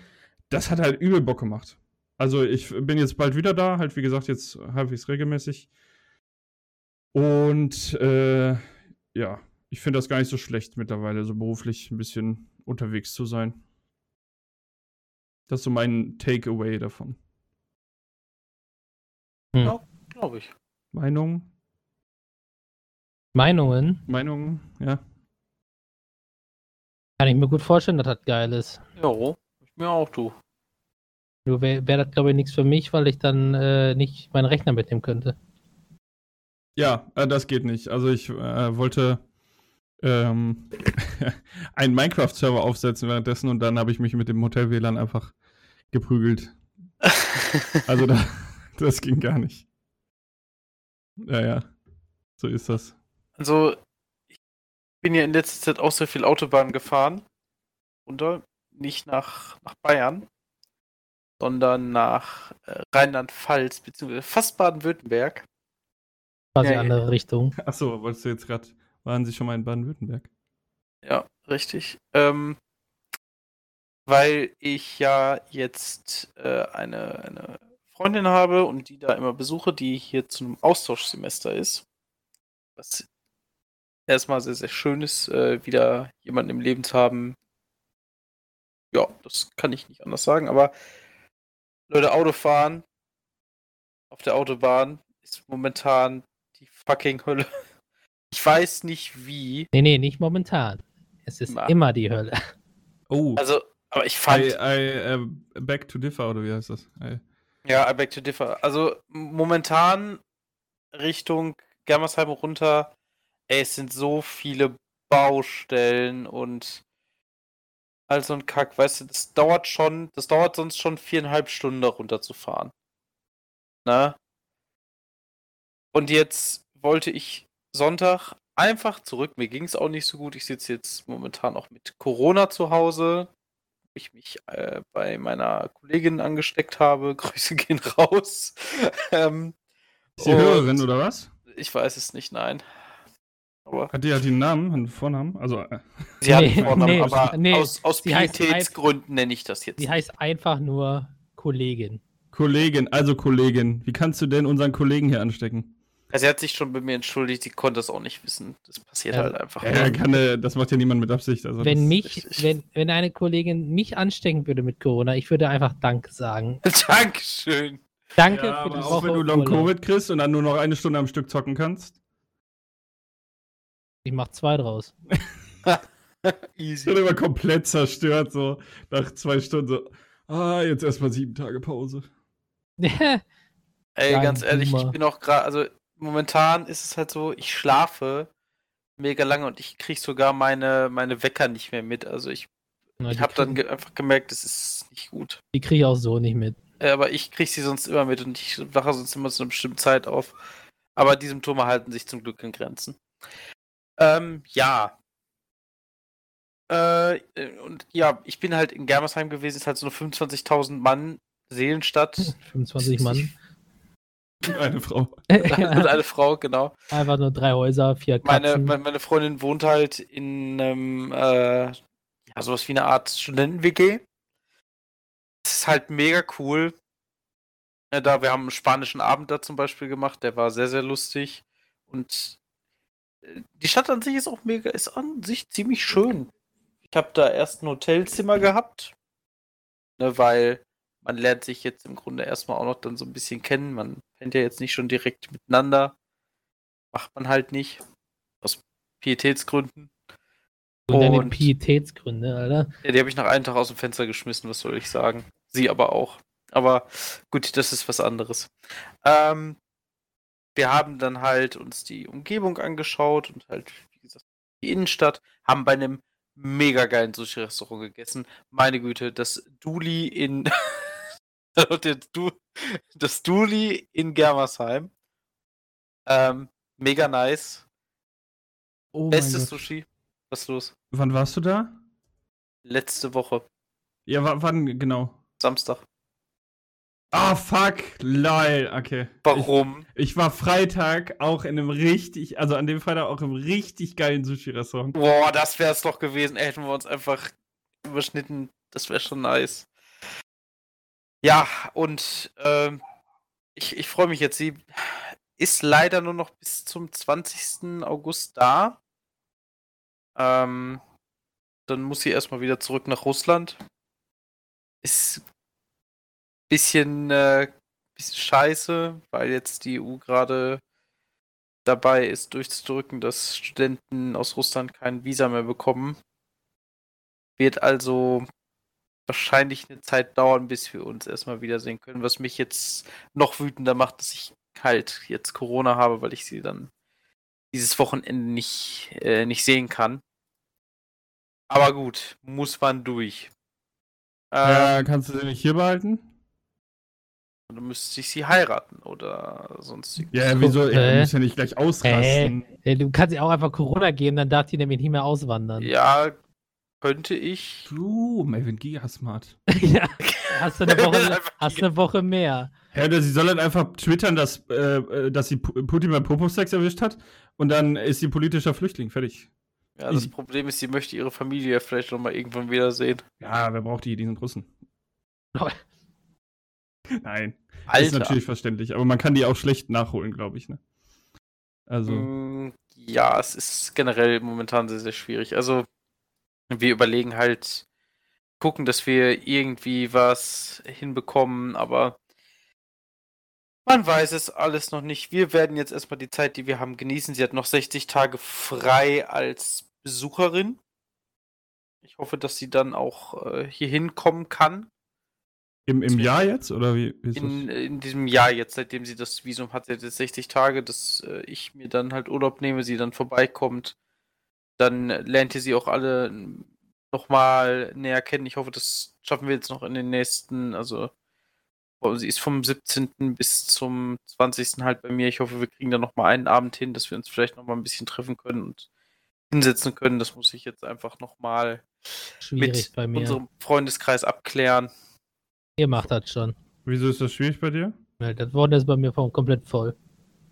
Das hat halt übel Bock gemacht. Also ich bin jetzt bald wieder da, halt wie gesagt, jetzt halbwegs regelmäßig. Und äh, ja, ich finde das gar nicht so schlecht mittlerweile, so beruflich ein bisschen unterwegs zu sein. Das ist so mein Takeaway davon. Glaube ich. Meinung? Meinungen Meinung? Ja. kann ich mir gut vorstellen, dass das geil ist. Jo, ich mir auch, du. Nur wäre wär das, glaube ich, nichts für mich, weil ich dann äh, nicht meinen Rechner mitnehmen könnte. Ja, äh, das geht nicht. Also ich äh, wollte ähm, *laughs* einen Minecraft-Server aufsetzen währenddessen und dann habe ich mich mit dem Hotel-WLAN einfach geprügelt. *laughs* Also da, *laughs* das ging gar nicht. Ja, ja. So ist das. Also, ich bin ja in letzter Zeit auch sehr viel Autobahn gefahren. Runter. Nicht nach, nach Bayern, sondern nach äh, Rheinland-Pfalz, beziehungsweise fast Baden-Württemberg. Quasi Ja, ja. andere Richtung. Achso, wolltest du jetzt gerade, waren Sie schon mal in Baden-Württemberg? Ja, richtig. Ähm, weil ich ja jetzt äh, eine, eine Freundin habe und die da immer besuche, die hier zu einem Austauschsemester ist. Was erstmal sehr, sehr schön ist, äh, wieder jemanden im Leben zu haben. Ja, das kann ich nicht anders sagen, aber Leute, Autofahren auf der Autobahn ist momentan die fucking Hölle. *laughs* Ich weiß nicht wie. Nee, nee, nicht momentan. Es ist Immer. immer die Hölle. Oh, Also, aber ich fand. I, I, äh, Back to Differ, oder wie heißt das? I, Ja, I beg to differ. Also momentan Richtung Germersheim runter, ey, es sind so viele Baustellen und all so ein Kack, weißt du, das dauert schon, das dauert sonst schon viereinhalb Stunden da runter zu fahren. Ne? Und jetzt wollte ich Sonntag einfach zurück. Mir ging es auch nicht so gut. Ich sitze jetzt momentan auch mit Corona zu Hause. Ich mich äh, bei meiner Kollegin angesteckt habe. *laughs* Grüße gehen raus. *laughs* ähm, ist die Hörerin, oder was? Ich weiß es nicht, nein. Aber Hat die die einen Namen, einen Vornamen? Also, äh, sie hat Nee, einen Vornamen, nee, aber nee, aus, aus sie Pietätsgründen nenne ich das jetzt. Die heißt einfach nur Kollegin. Kollegin, also Kollegin. Wie kannst du denn unseren Kollegen hier anstecken? Also sie hat sich schon bei mir entschuldigt, sie konnte es auch nicht wissen. Das passiert Ja. halt einfach. Ja, kann, äh, das macht ja niemand mit Absicht. Also Wenn das, mich, richtig. wenn, wenn eine Kollegin mich anstecken würde mit Corona, ich würde einfach Danke sagen. *laughs* Dankeschön. Danke ja, für die aber Woche auch wenn du Urlaub. Long-Covid kriegst und dann nur noch eine Stunde am Stück zocken kannst. Ich mach zwei draus. *laughs* Easy. Dann immer komplett zerstört, so nach zwei Stunden so. Ah, jetzt erstmal sieben Tage Pause. *laughs* Ey, Kleinen ganz ehrlich, ich Boomer. bin auch gerade, also momentan ist es halt so, ich schlafe mega lange und ich kriege sogar meine, meine Wecker nicht mehr mit. Also ich, Na, ich habe dann ge einfach gemerkt, das ist nicht gut. Die kriege ich auch so nicht mit. Aber ich kriege sie sonst immer mit und ich wache sonst immer zu einer bestimmten Zeit auf. Aber die Symptome halten sich zum Glück in Grenzen. Ähm, ja. Äh, äh, und ja, ich bin halt in Germersheim gewesen, ist halt so eine 25.000 Mann Seelenstadt. *laughs* 25 Mann. Eine Frau. *laughs* *laughs* und eine Frau, genau. Einfach nur drei Häuser, vier Meine, Katzen. meine, meine Freundin wohnt halt in einem, äh, ja, sowas wie eine Art Studenten-WG. Es ist halt mega cool. Ja, da, wir haben einen spanischen Abend da zum Beispiel gemacht, der war sehr, sehr lustig. Und die Stadt an sich ist auch mega, ist an sich ziemlich schön. Ich habe da erst ein Hotelzimmer gehabt, ne, weil man lernt sich jetzt im Grunde erstmal auch noch dann so ein bisschen kennen. Man kennt ja jetzt nicht schon direkt miteinander. Macht man halt nicht. Aus Pietätsgründen. Und deine Pietätsgründe, Alter. Ja, die habe ich nach einem Tag aus dem Fenster geschmissen, was soll ich sagen. Sie aber auch. Aber gut, das ist was anderes. Ähm, wir haben dann halt uns die Umgebung angeschaut und halt, wie gesagt, die Innenstadt, haben bei einem mega geilen Sushi-Restaurant gegessen. Meine Güte, das Duli in *laughs* das Duli in Germersheim. Ähm, mega nice. Oh Bestes. Sushi. Was ist los? Wann warst du da? Letzte Woche, Ja, wa- wann genau? Samstag. Ah, fuck, lol, okay. Warum? Ich, ich war Freitag auch in einem richtig, also an dem Freitag auch im richtig geilen Sushi-Restaurant. Boah, das wär's doch gewesen. Ey, hätten wir uns einfach überschnitten. Das wäre schon nice. Ja, und ähm, ich, ich freue mich jetzt. Sie ist leider nur noch bis zum 20. August da. Ähm, dann muss sie erstmal wieder zurück nach Russland. Ist bisschen, äh, bisschen scheiße, weil jetzt die EU gerade dabei ist, durchzudrücken, dass Studenten aus Russland kein Visa mehr bekommen. Wird also wahrscheinlich eine Zeit dauern, bis wir uns erstmal wiedersehen können, was mich jetzt noch wütender macht, dass ich halt jetzt Corona habe, weil ich sie dann dieses Wochenende nicht, äh, nicht sehen kann. Aber gut, muss man durch. Ja, Ähm, kannst du sie nicht hier behalten? Dann müsste ich sie heiraten oder sonstiges. Ja, wieso? Ja, Hä? du musst ja nicht gleich ausrasten. Äh, Du kannst ihr auch einfach Corona geben, dann darf die nämlich nicht mehr auswandern. Ja, könnte ich. Du, Melvin Gigasmart. *laughs* *laughs* ja. Hast du eine Woche, *laughs* hast eine Woche mehr. Ja, oder sie soll halt einfach twittern, dass, äh, äh, dass sie Pu- Putin beim Popo-Sex erwischt hat und dann ist sie politischer Flüchtling. Fertig. Ja, das Easy. Problem ist, sie möchte ihre Familie ja vielleicht noch mal irgendwann wiedersehen. Ja, wer braucht die, diesen Russen? Nein, Alter. ist natürlich verständlich, aber man kann die auch schlecht nachholen, glaube ich, ne? Also, Mm, Ja, es ist generell momentan sehr, sehr schwierig. Also, wir überlegen halt, gucken, dass wir irgendwie was hinbekommen, aber man weiß es alles noch nicht. Wir werden jetzt erstmal die Zeit, die wir haben, genießen. Sie hat noch 60 Tage frei als Besucherin. Ich hoffe, dass sie dann auch äh, hier hinkommen kann. Im, im Jahr jetzt? Oder wie, wie ist In, das? in diesem Jahr jetzt, seitdem sie das Visum hat, sie hat jetzt 60 Tage, dass äh, ich mir dann halt Urlaub nehme, sie dann vorbeikommt. Dann lernt ihr sie auch alle nochmal näher kennen. Ich hoffe, das schaffen wir jetzt noch in den nächsten, also oh, sie ist vom 17. bis zum 20. halt bei mir. Ich hoffe, wir kriegen da nochmal einen Abend hin, dass wir uns vielleicht nochmal ein bisschen treffen können und hinsetzen können. Das muss ich jetzt einfach nochmal mit bei mir. unserem Freundeskreis abklären. Ihr macht das schon. Wieso ist das schwierig bei dir? Ja, Das Wort ist bei mir voll- komplett voll.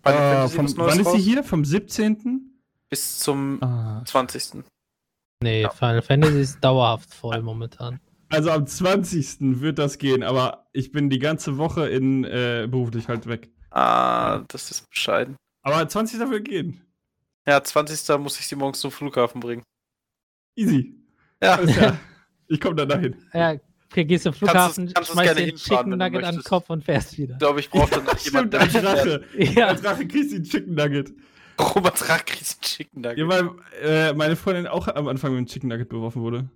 Äh, vom, wann ist sie hier? Vom 17.? Bis zum Ah. 20. Nee, Ja. Final Fantasy ist dauerhaft voll momentan. Also am 20. wird das gehen, aber ich bin die ganze Woche in äh, beruflich halt weg. Ah, das ist bescheiden. Aber 20. wird gehen. Ja, 20. muss ich sie morgens zum Flughafen bringen. Easy. Ja, *laughs* ich komme dann dahin. Ja, okay, gehst zum Flughafen, kannst schmeißt hinfahren, Chicken Nugget an den. Kopf und fährst wieder. ich glaube, ich brauche *laughs* dann noch Stimmt, jemanden, der mich. Ja, Als Drache kriegst du einen Chicken Nugget. Robert Rack kriegt einen Chicken Nugget. Ja, weil äh, meine Freundin auch am Anfang mit einem Chicken Nugget beworfen wurde.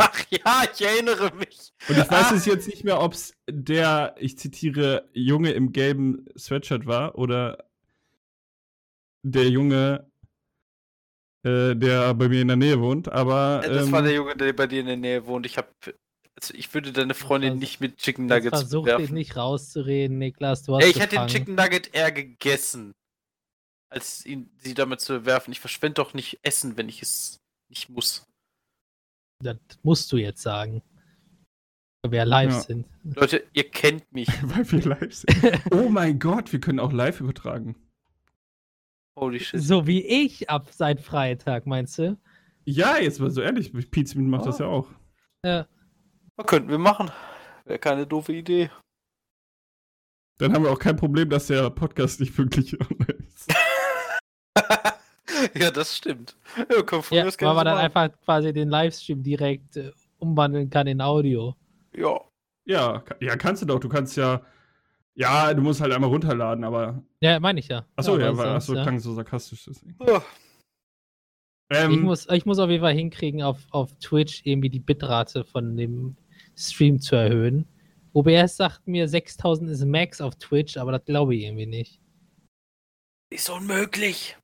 Ach ja, ich erinnere mich. Und ich weiß Ah. es jetzt nicht mehr, ob es der, ich zitiere, Junge im gelben Sweatshirt war oder der Junge, äh, der bei mir in der Nähe wohnt, aber. Ja, das ähm, war der Junge, der bei dir in der Nähe wohnt. Ich habe, also ich würde deine Freundin Vers- nicht mit Chicken Nuggets versuch dich bewerfen. nicht rauszureden, Niklas. Du hast Ey, ich hätte den gefangen. Chicken Nugget eher gegessen, als ihn, sie damit zu bewerfen. Ich verschwende doch nicht Essen, wenn ich es nicht muss. Das musst du jetzt sagen. Weil wir live Ja. sind. Leute, ihr kennt mich. *laughs* Weil wir live sind. *laughs* oh mein Gott, wir können auch live übertragen. Holy shit. So wie ich ab seit Freitag, meinst du? Ja, jetzt mal so ehrlich, Pizza macht Oh. das ja auch. Ja. Was könnten wir machen? Wäre keine doofe Idee. Dann haben wir auch kein Problem, dass der Podcast nicht pünktlich *laughs* online ist. *laughs* ja, das stimmt. Ja, von Ja, weil man dann machen. einfach quasi den Livestream direkt äh, umwandeln kann in Audio. Ja. Ja, ja, kannst du doch. Du kannst ja. Ja, du musst halt einmal runterladen, aber. Ja, meine ich ja. Achso, ja, aber weil, achso, ja. klang so sarkastisch. Deswegen. Ja. Ähm, Ich muss, ich muss auf jeden Fall hinkriegen, auf, auf Twitch irgendwie die Bitrate von dem Stream zu erhöhen. OBS sagt mir 6000 ist Max auf Twitch, aber das glaube ich irgendwie nicht. Ist unmöglich.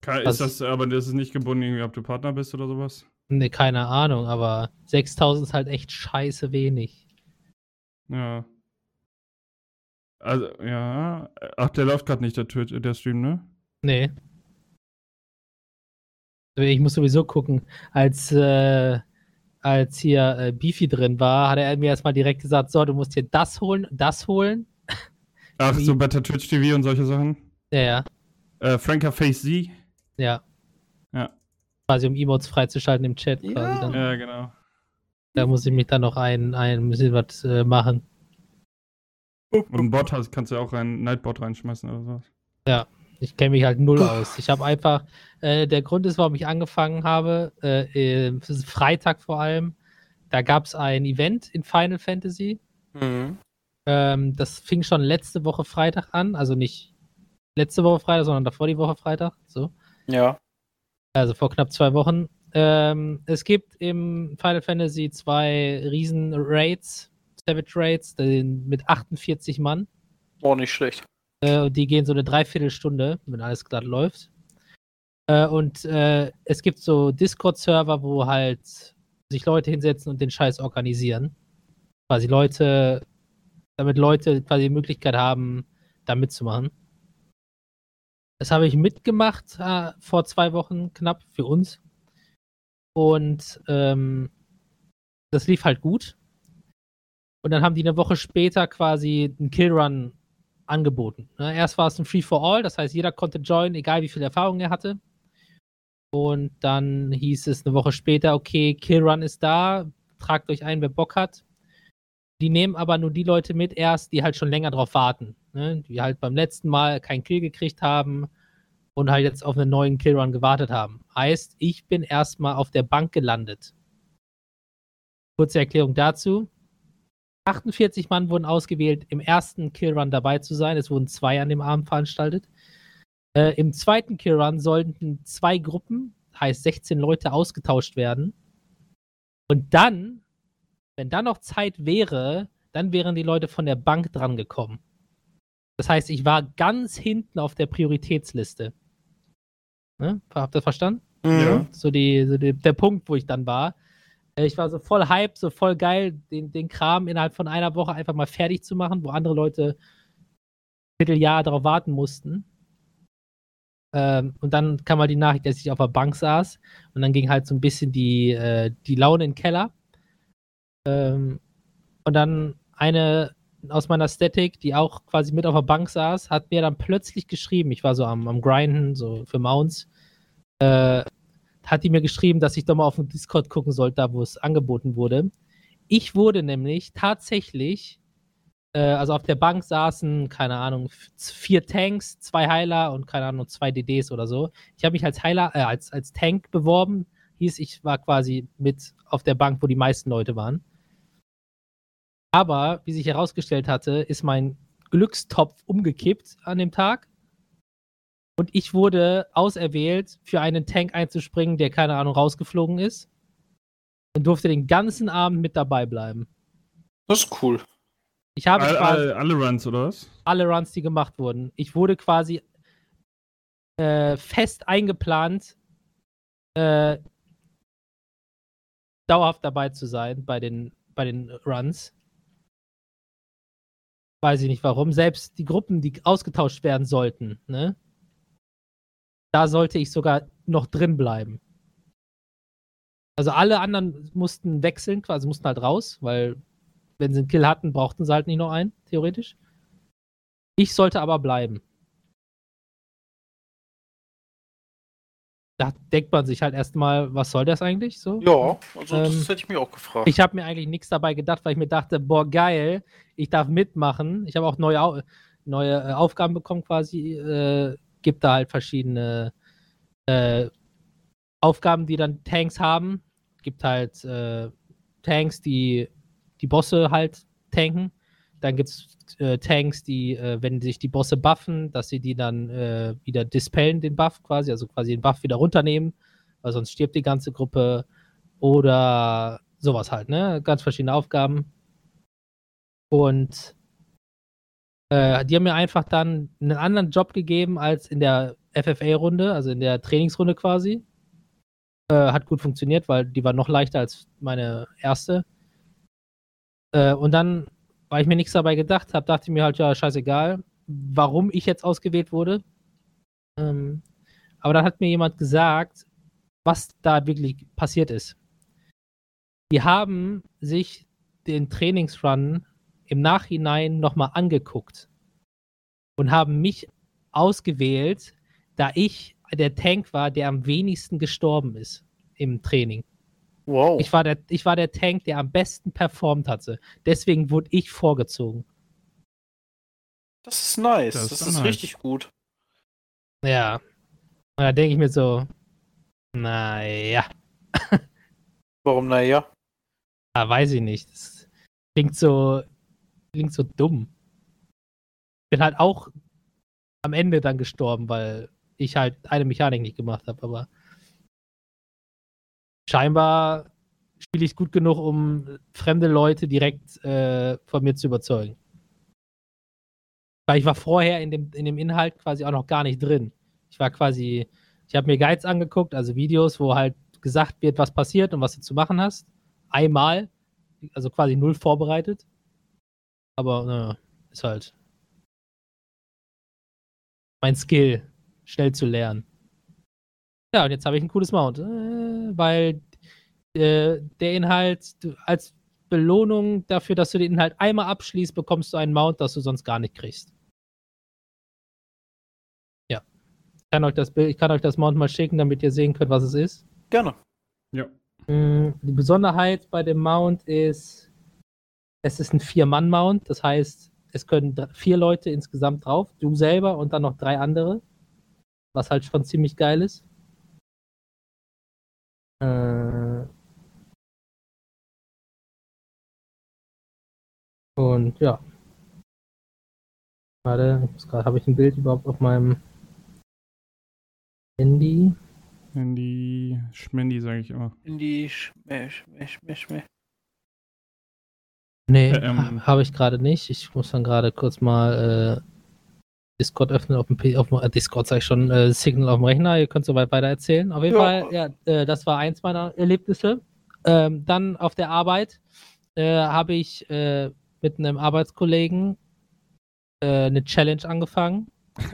Ka- Was- ist das, aber das ist nicht gebunden, irgendwie, ob du Partner bist oder sowas? Ne, keine Ahnung, aber 6000 ist halt echt scheiße wenig. Ja. Also, ja. Ach, der läuft gerade nicht, der, Twitch, der Stream, ne? Nee. Ich muss sowieso gucken, als, äh, als hier äh, Beefy drin war, hat er mir erstmal direkt gesagt, so, du musst hier das holen, das holen. Ach, so Better Twitch TV und solche Sachen. Ja, ja, Äh, Franker Face Z. ja. Ja. Quasi um Emotes freizuschalten im Chat. Quasi Ja. dann. Ja, genau. Da muss ich mich dann noch ein, ein bisschen was äh, machen. Und einen Bot hast, kannst du ja auch einen Nightbot reinschmeißen oder sowas. Ich kenne mich halt null aus. Ich habe einfach, äh, der Grund ist, warum ich angefangen habe, äh, äh, Freitag vor allem, da gab es ein Event in Final Fantasy. Mhm. Ähm, das fing schon letzte Woche Freitag an, also nicht letzte Woche Freitag, sondern davor die Woche Freitag. So. Ja. Also vor knapp zwei Wochen. Ähm, es gibt im Final Fantasy zwei riesen Raids, Savage Raids, mit 48 Mann. Oh, nicht schlecht. Äh, und die gehen so eine Dreiviertelstunde, wenn alles glatt läuft. Äh, und äh, es gibt so Discord-Server, wo halt sich Leute hinsetzen und den Scheiß organisieren. Quasi Leute, damit Leute quasi die Möglichkeit haben, da mitzumachen. Das habe ich mitgemacht äh, vor zwei Wochen knapp für uns. Und ähm, das lief halt gut. Und dann haben die eine Woche später quasi einen Killrun angeboten. Ne? Erst war es ein Free-for-All, das heißt, jeder konnte joinen, egal wie viel Erfahrung er hatte. Und dann hieß es eine Woche später, okay, Killrun ist da, tragt euch ein, wer Bock hat. Die nehmen aber nur die Leute mit erst, die halt schon länger drauf warten. Ne? Die halt beim letzten Mal keinen Kill gekriegt haben und halt jetzt auf einen neuen Killrun gewartet haben. Heißt, ich bin erstmal auf der Bank gelandet. Kurze Erklärung dazu. 48 Mann wurden ausgewählt, im ersten Killrun dabei zu sein. Es wurden zwei an dem Abend veranstaltet. Äh, Im zweiten Killrun sollten zwei Gruppen, heißt 16 Leute, ausgetauscht werden. Und dann, wenn dann noch Zeit wäre, dann wären die Leute von der Bank dran gekommen. Das heißt, ich war ganz hinten auf der Prioritätsliste. Ne? Habt ihr verstanden? Ja. So, die, so die, der Punkt, wo ich dann war. Ich war so voll hype, so voll geil, den, den Kram innerhalb von einer Woche einfach mal fertig zu machen, wo andere Leute ein Vierteljahr darauf warten mussten. Ähm, und dann kam mal die Nachricht, dass ich auf der Bank saß und dann ging halt so ein bisschen die, äh, die Laune in den Keller. Ähm, und dann eine aus meiner Static, die auch quasi mit auf der Bank saß, hat mir dann plötzlich geschrieben, ich war so am, am Grinden, so für Mounts, äh, hat die mir geschrieben, dass ich doch mal auf den Discord gucken sollte, da wo es angeboten wurde. Ich wurde nämlich tatsächlich, äh, also auf der Bank saßen, keine Ahnung, vier Tanks, zwei Heiler und keine Ahnung, zwei DDs oder so. Ich habe mich als Heiler, äh, als, als Tank beworben, hieß, ich war quasi mit auf der Bank, wo die meisten Leute waren. Aber, wie sich herausgestellt hatte, ist mein Glückstopf umgekippt an dem Tag. Und ich wurde auserwählt, für einen Tank einzuspringen, der, keine Ahnung, rausgeflogen ist. Und durfte den ganzen Abend mit dabei bleiben. Das ist cool. Ich habe All, all, alle Runs, oder was? alle Runs, die gemacht wurden. Ich wurde quasi äh, fest eingeplant, äh, dauerhaft dabei zu sein bei den, bei den Runs. Weiß ich nicht warum. Selbst die Gruppen, die ausgetauscht werden sollten, ne? Da sollte ich sogar noch drin bleiben. Also alle anderen mussten wechseln, quasi mussten halt raus, weil wenn sie einen Kill hatten, brauchten sie halt nicht noch einen, theoretisch. Ich sollte aber bleiben. Da denkt man sich halt erstmal, was soll das eigentlich so? Ja, also das Ähm, hätte ich mir auch gefragt. Ich habe mir eigentlich nichts dabei gedacht, weil ich mir dachte, boah, geil, ich darf mitmachen. Ich habe auch neue, neue äh, Aufgaben bekommen quasi. Äh, gibt da halt verschiedene äh, Aufgaben, die dann Tanks haben. Gibt halt äh, Tanks, die die Bosse halt tanken. Dann gibt es äh, Tanks, die, äh, wenn sich die Bosse buffen, dass sie die dann äh, wieder dispellen, den Buff quasi, also quasi den Buff wieder runternehmen, weil sonst stirbt die ganze Gruppe. Oder sowas halt, ne? Ganz verschiedene Aufgaben. Und äh, die haben mir einfach dann einen anderen Job gegeben als in der FFA-Runde, also in der Trainingsrunde quasi. Äh, hat gut funktioniert, weil die war noch leichter als meine erste. Äh, und dann, weil ich mir nichts dabei gedacht habe, dachte ich mir halt, ja, scheißegal, warum ich jetzt ausgewählt wurde. Ähm, aber dann hat mir jemand gesagt, was da wirklich passiert ist. Die haben sich den Trainingsrun im Nachhinein nochmal angeguckt und haben mich ausgewählt, da ich der Tank war, der am wenigsten gestorben ist im Training. wow. Ich war, der, ich war der Tank, der am besten performt hatte. Deswegen wurde ich vorgezogen. das ist nice. Das Das, ist ist nice. richtig gut. Ja. Und da denke ich mir so, naja, Warum, naja? ah, weiß ich nicht. Das klingt so, klingt so dumm. Bin halt auch am Ende dann gestorben, weil ich halt eine Mechanik nicht gemacht habe, aber scheinbar spiele ich gut genug, um fremde Leute direkt äh, von mir zu überzeugen. Weil ich war vorher in dem, in dem Inhalt quasi auch noch gar nicht drin. Ich war quasi, ich habe mir Guides angeguckt, also Videos, wo halt gesagt wird, was passiert und was du zu machen hast. Einmal, also quasi null vorbereitet. Aber naja, ist halt mein Skill, schnell zu lernen. Ja, und jetzt habe ich ein cooles Mount, äh, weil äh, der Inhalt, du, als Belohnung dafür, dass du den Inhalt einmal abschließt, bekommst du einen Mount, das du sonst gar nicht kriegst. Ja. Ich kann euch das, Bild- ich kann euch das Mount mal schicken, damit ihr sehen könnt, was es ist. Gerne. Ja. Mm, Die Besonderheit bei dem Mount ist, es ist ein Vier-Mann-Mount, das heißt, es können vier Leute insgesamt drauf, du selber und dann noch drei andere. was halt schon ziemlich geil ist. Äh, und ja. Warte, habe ich ein Bild überhaupt auf meinem Handy? Handy, Schmendi, sage ich immer. Handy, Schmeh, Schmeh, Schmeh. Nee, Äh, ähm, habe ich gerade nicht. Ich muss dann gerade kurz mal äh, Discord öffnen auf dem, P auf dem äh, Discord, sag ich schon, äh, Signal auf dem Rechner. Ihr könnt soweit weiter erzählen. Auf jeden Ja. Fall, ja, äh, das war eins meiner Erlebnisse. Ähm, dann auf der Arbeit äh, habe ich äh, mit einem Arbeitskollegen eine Challenge angefangen.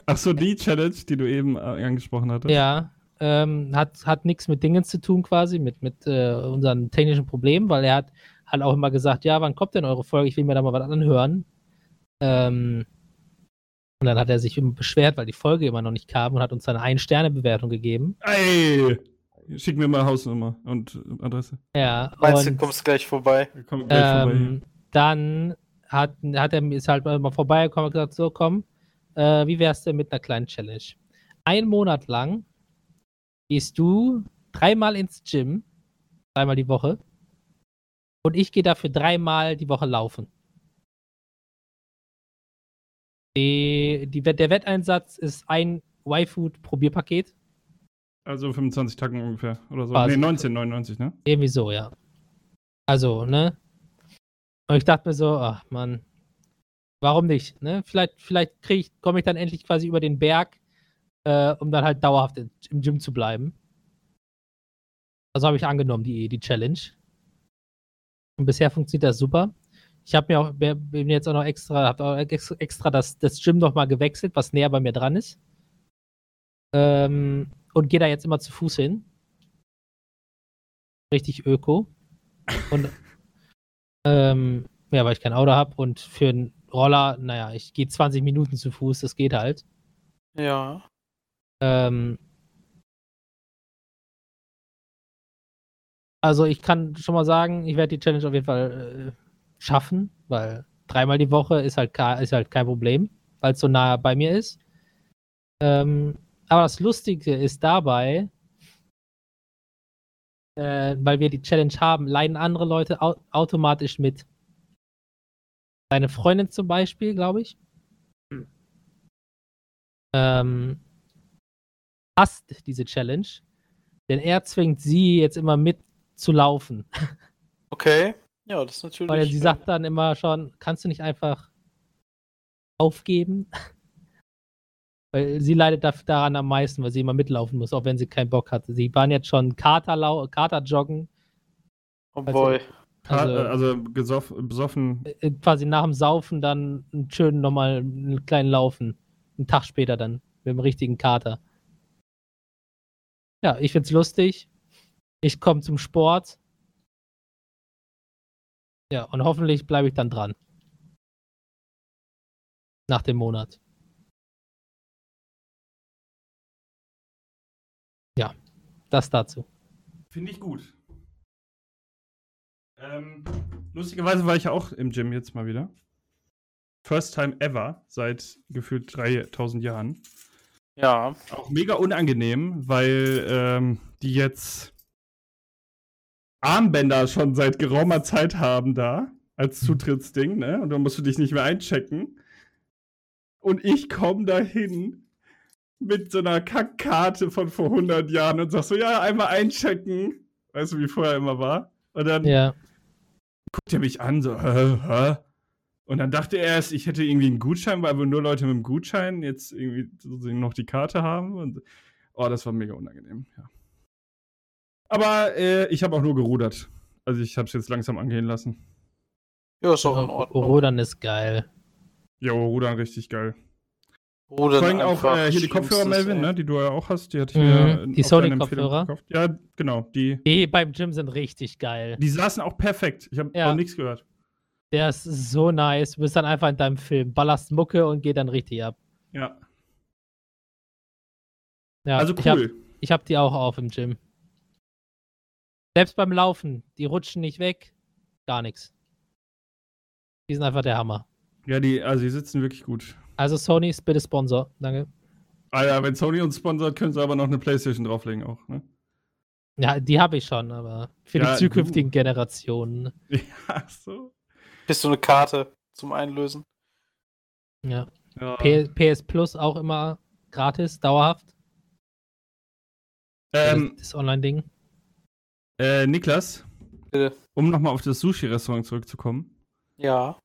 Ach so, die Challenge, die du eben angesprochen hattest. Ja, ähm, hat, hat nichts mit Dingen zu tun quasi, mit, mit äh, unseren technischen Problemen, weil er hat halt auch immer gesagt, ja, wann kommt denn eure Folge? Ich will mir da mal was anhören. Ähm, und dann hat er sich immer beschwert, weil die Folge immer noch nicht kam und hat uns eine Ein-Sterne-Bewertung gegeben. Ey! Schick mir mal Hausnummer und Adresse. Ja, Meinst du, und, kommst gleich vorbei? Komm gleich vorbei. ähm, dann hat, hat er ist halt mal vorbeigekommen und gesagt, so komm, äh, wie wär's denn mit einer kleinen Challenge? Ein Monat lang gehst du dreimal ins Gym, dreimal die Woche, und ich gehe dafür dreimal die Woche laufen. Die, die, der Wetteinsatz ist ein Y-Food-Probierpaket. Also 25 Tacken ungefähr oder so. Quasi. Nee, 1999, ne? Irgendwie so, ja. Also, ne? Und ich dachte mir so, ach Mann, warum nicht? Ne? Vielleicht, vielleicht krieg ich, komme ich dann endlich quasi über den Berg, äh, um dann halt dauerhaft im im Gym zu bleiben. Also habe ich angenommen, die, die Challenge. Und bisher funktioniert das super. Ich habe mir auch bin jetzt auch noch extra, habe auch ex- extra das, das Gym noch mal gewechselt, was näher bei mir dran ist. Ähm, und gehe da jetzt immer zu Fuß hin. Richtig öko. Und *laughs* ähm, ja, weil ich kein Auto habe und für einen Roller, naja, ich gehe 20 Minuten zu Fuß, das geht halt. Ja. Ähm, also ich kann schon mal sagen, ich werde die Challenge auf jeden Fall äh, schaffen, weil dreimal die Woche ist halt, ist halt kein Problem, weil es so nah bei mir ist. Ähm, aber das Lustige ist dabei, äh, weil wir die Challenge haben, leiden andere Leute au automatisch mit. Deine Freundin zum Beispiel, glaube ich. Ähm, hasst diese Challenge, denn er zwingt sie jetzt immer mit zu laufen. Okay. Ja, das ist natürlich. Weil sie äh, sagt dann immer schon, kannst du nicht einfach aufgeben? *laughs* weil sie leidet da- daran am meisten, weil sie immer mitlaufen muss, auch wenn sie keinen Bock hatte. Sie waren jetzt schon Katerlau Katerjoggen, Oh boy. Also, Also- also gesoff, besoffen. äh, quasi nach dem Saufen dann einen schönen nochmal einen kleinen Laufen. Einen Tag später dann, mit dem richtigen Kater. Ja, ich find's lustig. Ich komme zum Sport. Ja, und hoffentlich bleibe ich dann dran. Nach dem Monat. Ja, das dazu. Finde ich gut. Ähm, lustigerweise war ich ja auch im Gym jetzt mal wieder. First time ever seit gefühlt 3000 Jahren. Ja. Auch mega unangenehm, weil ähm, die jetzt Armbänder schon seit geraumer Zeit haben da als Zutrittsding, ne? Und dann musst du dich nicht mehr einchecken. Und ich komme dahin mit so einer Kackkarte von vor 100 Jahren und sag so, ja, einmal einchecken. Weißt du, wie vorher immer war? Und dann Ja, guckt er mich an, so, hä, hä? Und dann dachte er erst, ich hätte irgendwie einen Gutschein, weil wohl nur Leute mit dem Gutschein jetzt irgendwie noch die Karte haben. Und, oh, das war mega unangenehm, ja. Aber äh, ich habe auch nur gerudert. Also ich habe es jetzt langsam angehen lassen. Ja, ist auch in Ordnung. Rudern ist geil. Jo, rudern richtig geil. Rudern Vor allem auch äh, hier die Kopfhörer, Melvin, ne, die du ja auch hast, die hatte ich Mhm, mir die auf deine Sony-Kopfhörer? Ja, genau, die, Die beim Gym sind richtig geil. die saßen auch perfekt. Ich habe Ja. auch nichts gehört. Der ist so nice. Du bist dann einfach in deinem Film, ballerst Mucke und geht dann richtig ab. Ja, Ja, also cool. ich hab die auch auf im Gym. Selbst beim Laufen, die rutschen nicht weg. Gar nichts. Die sind einfach der Hammer. Ja, die, also die sitzen wirklich gut. Also Sony ist bitte Sponsor. Danke. Ah ja, wenn Sony uns sponsert, können sie aber noch eine Playstation drauflegen auch, ne? Ja, die habe ich schon, aber für Ja, die zukünftigen Generationen. *laughs* Ja, so. Bist du eine Karte zum Einlösen? Ja. Ja. PS Plus auch immer gratis, dauerhaft. Ähm, das Online-Ding. Äh, Niklas, Bitte. um nochmal auf das Sushi-Restaurant zurückzukommen. Ja.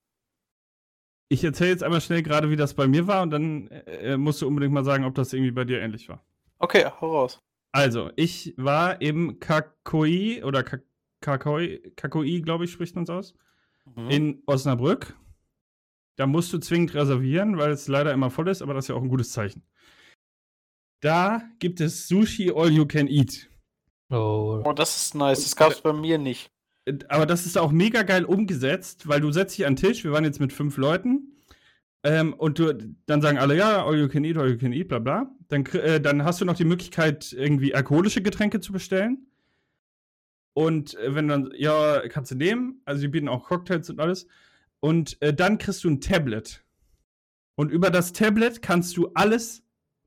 Ich erzähle jetzt einmal schnell gerade, wie das bei mir war und dann äh, musst du unbedingt mal sagen, ob das irgendwie bei dir ähnlich war. Okay, hau raus. Also, ich war im Kakoi oder Ka- Kakoi, Kakoi, glaube ich, spricht man es aus, Mhm. in Osnabrück. Da musst du zwingend reservieren, weil es leider immer voll ist, aber das ist ja auch ein gutes Zeichen. Da gibt es Sushi All You Can Eat. Oh. Oh, das ist nice. Das gab's bei mir nicht. Aber das ist auch mega geil umgesetzt, weil du setzt dich an den Tisch, wir waren jetzt mit fünf Leuten, ähm, und du, dann sagen alle, ja, all you can eat, all you can eat, bla bla. Dann, äh, dann hast du noch die Möglichkeit, irgendwie alkoholische Getränke zu bestellen. Und äh, wenn dann, ja, kannst du nehmen, also die bieten auch Cocktails und alles. Und äh, dann kriegst du ein Tablet. Und über das Tablet kannst du alles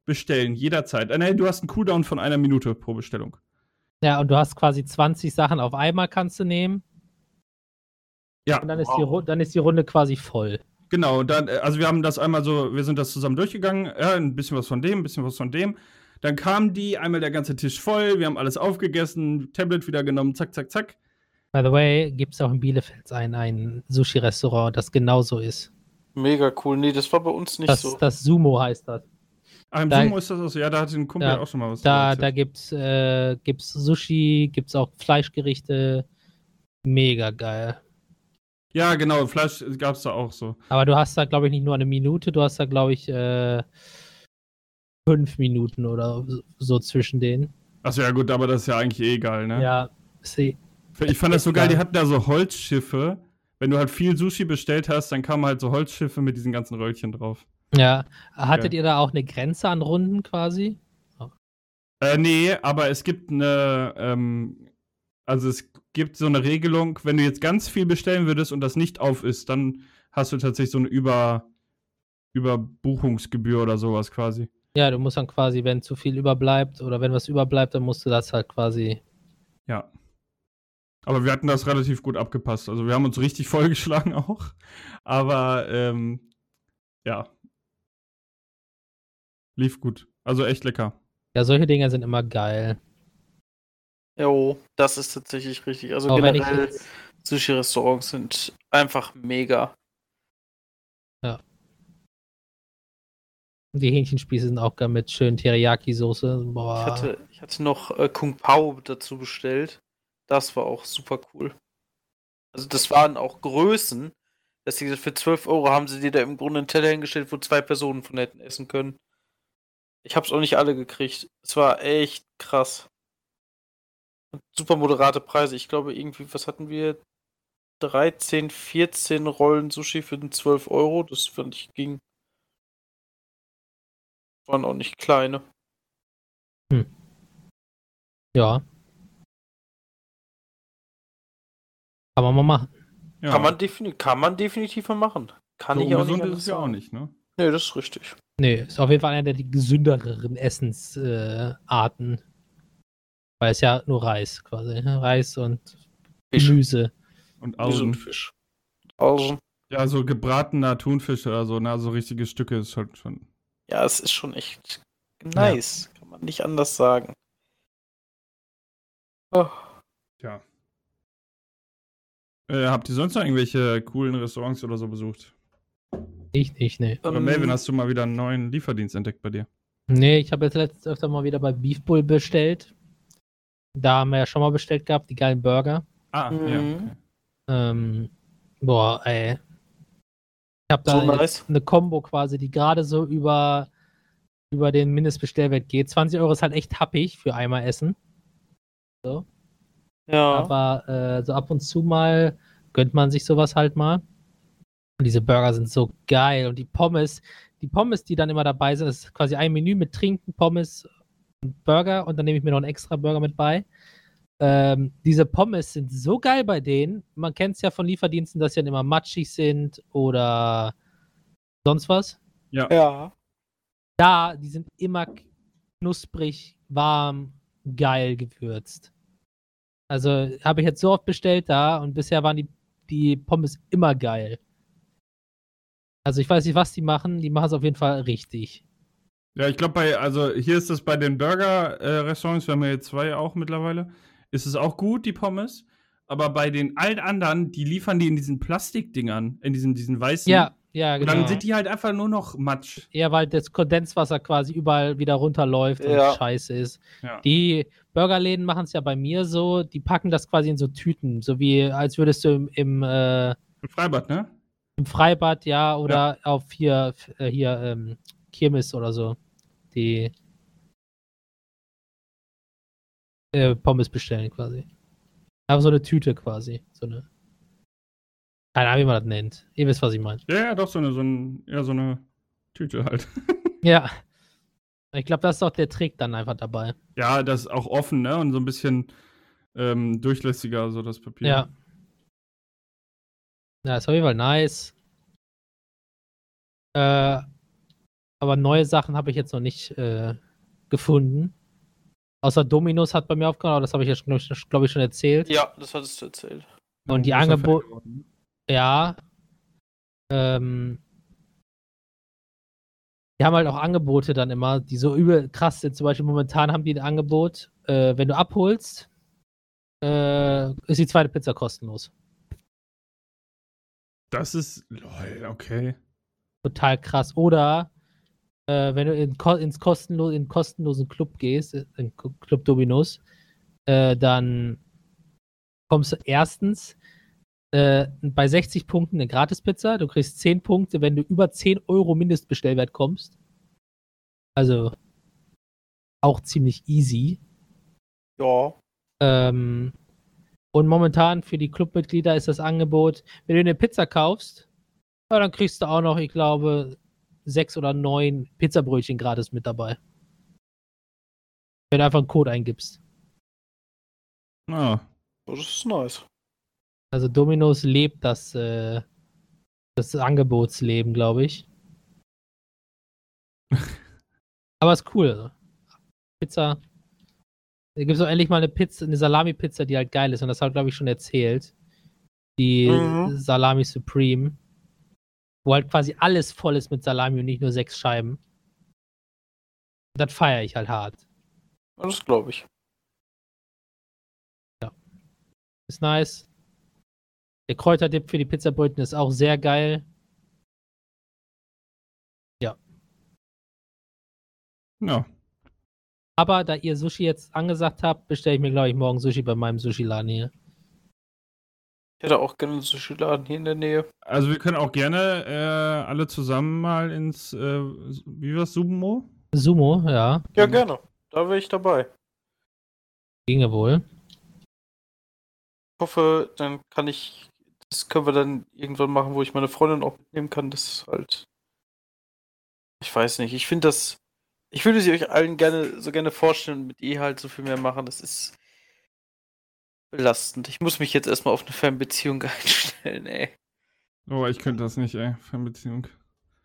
bestellen, jederzeit. Äh, nee, du hast einen Cooldown von einer Minute pro Bestellung. Ja, und du hast quasi 20 Sachen auf einmal kannst du nehmen. Ja. Und dann ist, die, Wow. Ru- dann ist die Runde quasi voll. Genau, dann, äh, also wir haben das einmal so, wir sind das zusammen durchgegangen, ja, ein bisschen was von dem, ein bisschen was von dem. Dann kamen die, einmal der ganze Tisch voll, wir haben alles aufgegessen, Tablet wieder genommen, zack, zack, zack. By the way, gibt es auch in Bielefeld ein, ein Sushi-Restaurant, das genauso ist. Mega cool. Nee, das war bei uns nicht Das, so. das Sumo heißt das. Ach, im Da- Sumo ist das auch so, ja, da hat ein Kumpel Ja, auch schon mal was Da, da gibt's, äh, gibt's Sushi, gibt's auch Fleischgerichte. Mega geil. Ja, genau, Fleisch gab es da auch so. Aber du hast da, glaube ich, nicht nur eine Minute, du hast da, glaube ich, äh, fünf Minuten oder so- zwischen denen. Achso, ja gut, aber das ist ja eigentlich eh egal, ne? Ja, see. Ich fand das so geil, die hatten da so Holzschiffe. Wenn du halt viel Sushi bestellt hast, dann kamen halt so Holzschiffe mit diesen ganzen Röllchen drauf. Ja. Hattet Ja. ihr da auch eine Grenze an Runden quasi? Äh, nee, aber es gibt eine, ähm, also es gibt so eine Regelung, wenn du jetzt ganz viel bestellen würdest und das nicht auf ist, dann hast du tatsächlich so eine Über, Überbuchungsgebühr oder sowas quasi. Ja, du musst dann quasi, wenn zu viel überbleibt oder wenn was überbleibt, dann musst du das halt quasi. Ja. Aber wir hatten das relativ gut abgepasst. Also wir haben uns richtig *laughs* vollgeschlagen auch. Aber ähm, ja. Lief gut. Also echt lecker. Ja, solche Dinge sind immer geil. Jo, das ist tatsächlich richtig. Also Auch generell, jetzt, Sushi-Restaurants sind einfach mega. die Hähnchenspieße sind auch geil mit schönen Teriyaki-Soße. Boah. Ich hatte, ich hatte noch äh, Kung Pao dazu bestellt. Das war auch super cool. Also das waren auch Größen, dass sie für 12 Euro haben sie dir da im Grunde einen Teller hingestellt, wo zwei Personen von hätten essen können. Ich hab's auch nicht alle gekriegt. Es war echt krass. Super moderate Preise. Ich glaube irgendwie, was hatten wir? 13, 14 Rollen Sushi für den 12 Euro. Das fand ich ging. Waren auch nicht kleine. Ja. Kann man mal machen. Ja. Kann, man kann man definitiv mal machen. Kann so ich auch nicht. ist ja auch nicht, ne? Nee, das ist richtig. Nee, ist auf jeden Fall einer der gesündereren Essensarten. Äh. Weil es ja nur Reis quasi. ne? Reis und Fisch. Gemüse. Und Augen. Fisch. Augen. Ja, so gebratener Thunfisch oder so, ne? So richtige Stücke ist schon. schon. Ja, es ist schon echt nice. Kann man nicht anders sagen. Oh. Ja. Äh, habt ihr sonst noch irgendwelche coolen Restaurants oder so besucht? Ich nicht, nee. Oder Ähm, Melvin, hast du mal wieder einen neuen Lieferdienst entdeckt bei dir? Nee, ich habe jetzt letztens öfter mal wieder bei Beef Bull bestellt. Da haben wir ja schon mal bestellt gehabt, die geilen Burger. Ah, Mhm. ja. Okay. Ähm, boah, ey. Ich habe da So nice. eine Combo quasi, die gerade so über, über den Mindestbestellwert geht. 20 Euro ist halt echt happig für einmal Essen. So. Ja. Aber äh, so ab und zu mal gönnt man sich sowas halt mal. Und diese Burger sind so geil. Und die Pommes, die Pommes, die dann immer dabei sind, ist quasi ein Menü mit Trinken, Pommes und Burger. Und dann nehme ich mir noch einen extra Burger mit bei. Ähm, diese Pommes sind so geil bei denen. Man kennt es ja von Lieferdiensten, dass sie dann immer matschig sind oder sonst was. ja. da, die sind immer knusprig, warm, geil gewürzt. Also habe ich jetzt so oft bestellt da und bisher waren die, die Pommes immer geil. Also ich weiß nicht, was die machen, die machen es auf jeden Fall richtig. Ja, ich glaube, bei, also hier ist es bei den Burger-Restaurants, wir haben ja jetzt zwei auch mittlerweile, ist es auch gut, die Pommes. Aber bei den allen anderen, die liefern die in diesen Plastikdingern, in diesen, diesen weißen. Ja, ja, Und genau. dann sind die halt einfach nur noch Matsch. Ja, weil das Kondenswasser quasi überall wieder runterläuft Ja. und scheiße ist. Ja. Die Burgerläden machen es ja bei mir so, die packen das quasi in so Tüten, so wie als würdest du im, im, äh, Im Freibad, ne? Im Freibad, ja, oder auf hier, äh, hier ähm, Kirmes oder so, die äh, Pommes bestellen quasi. Aber so eine Tüte quasi, so eine. Keine Ahnung, wie man das nennt. Ihr wisst, was ich meine. Ja, ja, doch, so eine, so, ein, ja, so eine Tüte halt. *laughs* Ja. Ich glaube, das ist auch der Trick dann einfach dabei. ja, das ist auch offen, ne? Und so ein bisschen ähm, durchlässiger, so das Papier. Ja. Ja, ist auf jeden Fall nice. Äh, aber neue Sachen habe ich jetzt noch nicht äh, gefunden. Außer Dominos hat bei mir aufgehört, aber das habe ich ja, glaube ich, glaub ich, schon erzählt. Ja, das hattest du erzählt. Und die Großer Fan Angebot, geworden. ja. Ähm, die haben halt auch Angebote dann immer, die so übel krass sind. Zum Beispiel momentan haben die ein Angebot, äh, wenn du abholst, äh, ist die zweite Pizza kostenlos. Das ist, lol, okay. total krass. Oder äh, wenn du in, ins kostenlo in kostenlosen Club gehst, äh, in Club Dominos, äh, dann kommst du erstens äh, bei 60 Punkten eine Gratispizza. Du kriegst 10 Punkte, wenn du über 10 Euro Mindestbestellwert kommst. Also auch ziemlich easy. Ja. Ähm, und momentan für die Clubmitglieder ist das Angebot, wenn du eine Pizza kaufst, ja, dann kriegst du auch noch, ich glaube, sechs oder neun Pizzabrötchen gratis mit dabei. Wenn du einfach einen Code eingibst. Ah, Das ist nice. Also Domino's lebt das, äh, das Angebotsleben, glaube ich. *laughs* Aber ist cool. Also. Pizza. Da gibt es auch endlich mal eine Pizza, eine Salami-Pizza, die halt geil ist. Und das habe ich, glaube ich, schon erzählt. Die Mhm. Salami Supreme. Wo halt quasi alles voll ist mit Salami und nicht nur sechs Scheiben. Das feiere ich halt hart. Das glaube ich. Ist nice. Der Kräuterdip für die Pizzabrötchen ist auch sehr geil. ja. Aber da ihr Sushi jetzt angesagt habt, bestelle ich mir, glaube ich, morgen Sushi bei meinem Sushi-Laden hier. Ich hätte auch gerne einen Sushi-Laden hier in der Nähe. Also wir können auch gerne äh, alle zusammen mal ins, äh, wie war's, Sumo? Sumo, ja, Ja, gerne. Da wäre ich dabei. ginge wohl. Ich hoffe, dann kann ich, das können wir dann irgendwann machen, wo ich meine Freundin auch mitnehmen kann. Das ist halt, ich weiß nicht, ich finde das, ich würde sie euch allen gerne, so gerne vorstellen und mit ihr halt so viel mehr machen. Das ist belastend. Ich muss mich jetzt erstmal auf eine Fernbeziehung *laughs* einstellen, ey. Oh, ich könnte das nicht, ey, Fernbeziehung.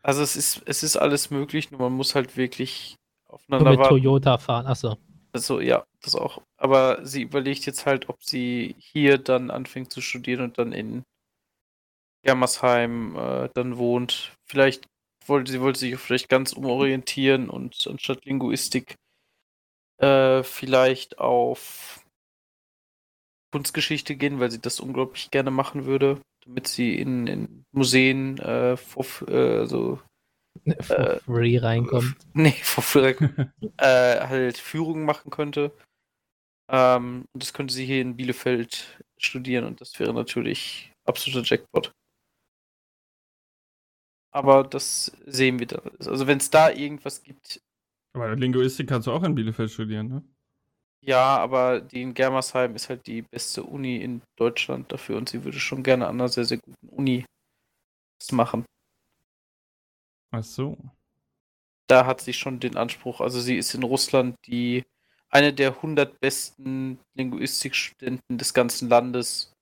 Also es ist, es ist alles möglich, nur man muss halt wirklich Nur aufeinander mit warten. Toyota fahren. Achso. Also ja, das auch. Aber sie überlegt jetzt halt, ob sie hier dann anfängt zu studieren und dann in Germersheim äh, dann wohnt. Vielleicht wollte sie wollte sich vielleicht ganz umorientieren und anstatt Linguistik äh, vielleicht auf Kunstgeschichte gehen, weil sie das unglaublich gerne machen würde, damit sie in, in Museen äh, vor, äh, so For Äh, free reinkommt. *laughs* nee, for free *laughs* äh, halt Führungen machen könnte. Ähm, und das könnte sie hier in Bielefeld studieren und das wäre natürlich absoluter Jackpot. Aber das sehen wir dann. Also wenn es da irgendwas gibt, Aber Linguistik kannst du auch in Bielefeld studieren, ne? ja, aber die in Germersheim ist halt die beste Uni in Deutschland dafür und sie würde schon gerne an einer sehr, sehr guten Uni das machen. Ach so. da hat sie schon den Anspruch, also sie ist in Russland die eine der 100 besten Linguistikstudenten des ganzen Landes.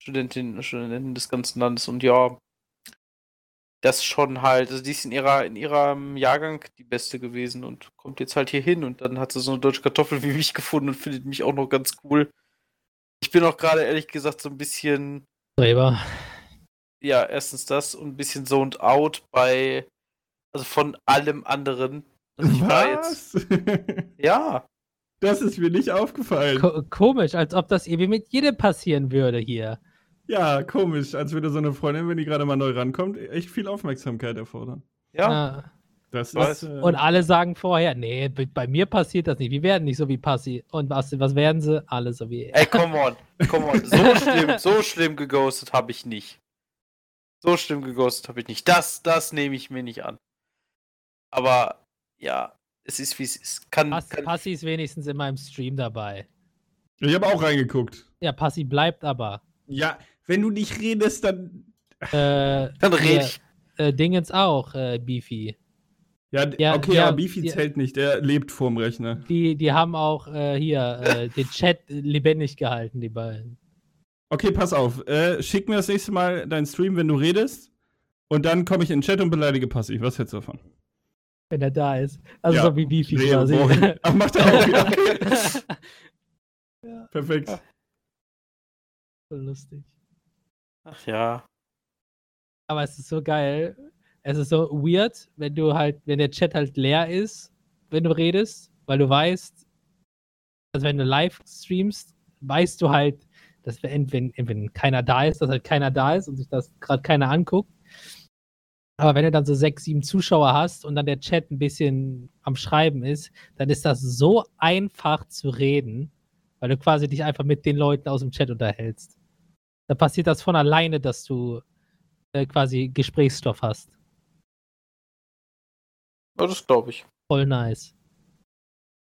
Studentinnen und Studenten des ganzen Landes und ja, das schon halt, also die ist in ihrer, in ihrem Jahrgang die beste gewesen und kommt jetzt halt hier hin und dann hat sie so eine deutsche Kartoffel wie mich gefunden und findet mich auch noch ganz cool. Ich bin auch gerade ehrlich gesagt so ein bisschen, Streber. ja, erstens das und ein bisschen zoned out bei, also von allem anderen. Also ich war jetzt, Was? *laughs* ja, das ist mir nicht aufgefallen. Ko komisch, als ob das irgendwie mit jedem passieren würde hier. Ja, komisch. Als würde so eine Freundin, wenn die gerade mal neu rankommt, echt viel Aufmerksamkeit erfordern. ja, Ja. Das Was? ist. Äh, Und alle sagen vorher, nee, bei bei mir passiert das nicht. Wir werden nicht so wie Passi. Und was, was werden sie? Alle so wie er. ey, come on, come on, so *laughs* schlimm, so schlimm geghostet habe ich nicht. So schlimm geghostet habe ich nicht. Das, das nehme ich mir nicht an. Aber, ja, es ist wie es ist. Kann, Pass, kann Passi ist wenigstens in meinem Stream dabei. ich habe auch reingeguckt. Ja, Passi bleibt aber. Ja, wenn du nicht redest, dann. Äh, Dann rede ich. Äh, Dingens auch, äh, Beefy. Ja, Ja, okay, ja, aber Beefy ja. zählt nicht. Der lebt vorm Rechner. Die, die haben auch äh, hier äh, den Chat lebendig gehalten, die beiden. Okay, pass auf. Äh, schick mir das nächste Mal deinen Stream, wenn du redest. Und dann komme ich in den Chat und beleidige Passi. Was hältst du davon? Wenn er da ist. Also Ja, so wie Beefy Nee, quasi. *laughs* Ach, macht er auch wieder. Okay. Perfekt. so lustig. Ach ja. Aber es ist so geil. Es ist so weird, wenn du halt, wenn der Chat halt leer ist, wenn du redest, weil du weißt, also wenn du live streamst, weißt du halt, dass wenn, wenn, wenn keiner da ist, dass halt keiner da ist und sich das gerade keiner anguckt. Aber wenn du dann so sechs, sieben Zuschauer hast und dann der Chat ein bisschen am Schreiben ist, dann ist das so einfach zu reden, weil du quasi dich einfach mit den Leuten aus dem Chat unterhältst. Da passiert das von alleine, dass du äh, quasi Gesprächsstoff hast. Ja, das glaube ich. Voll nice.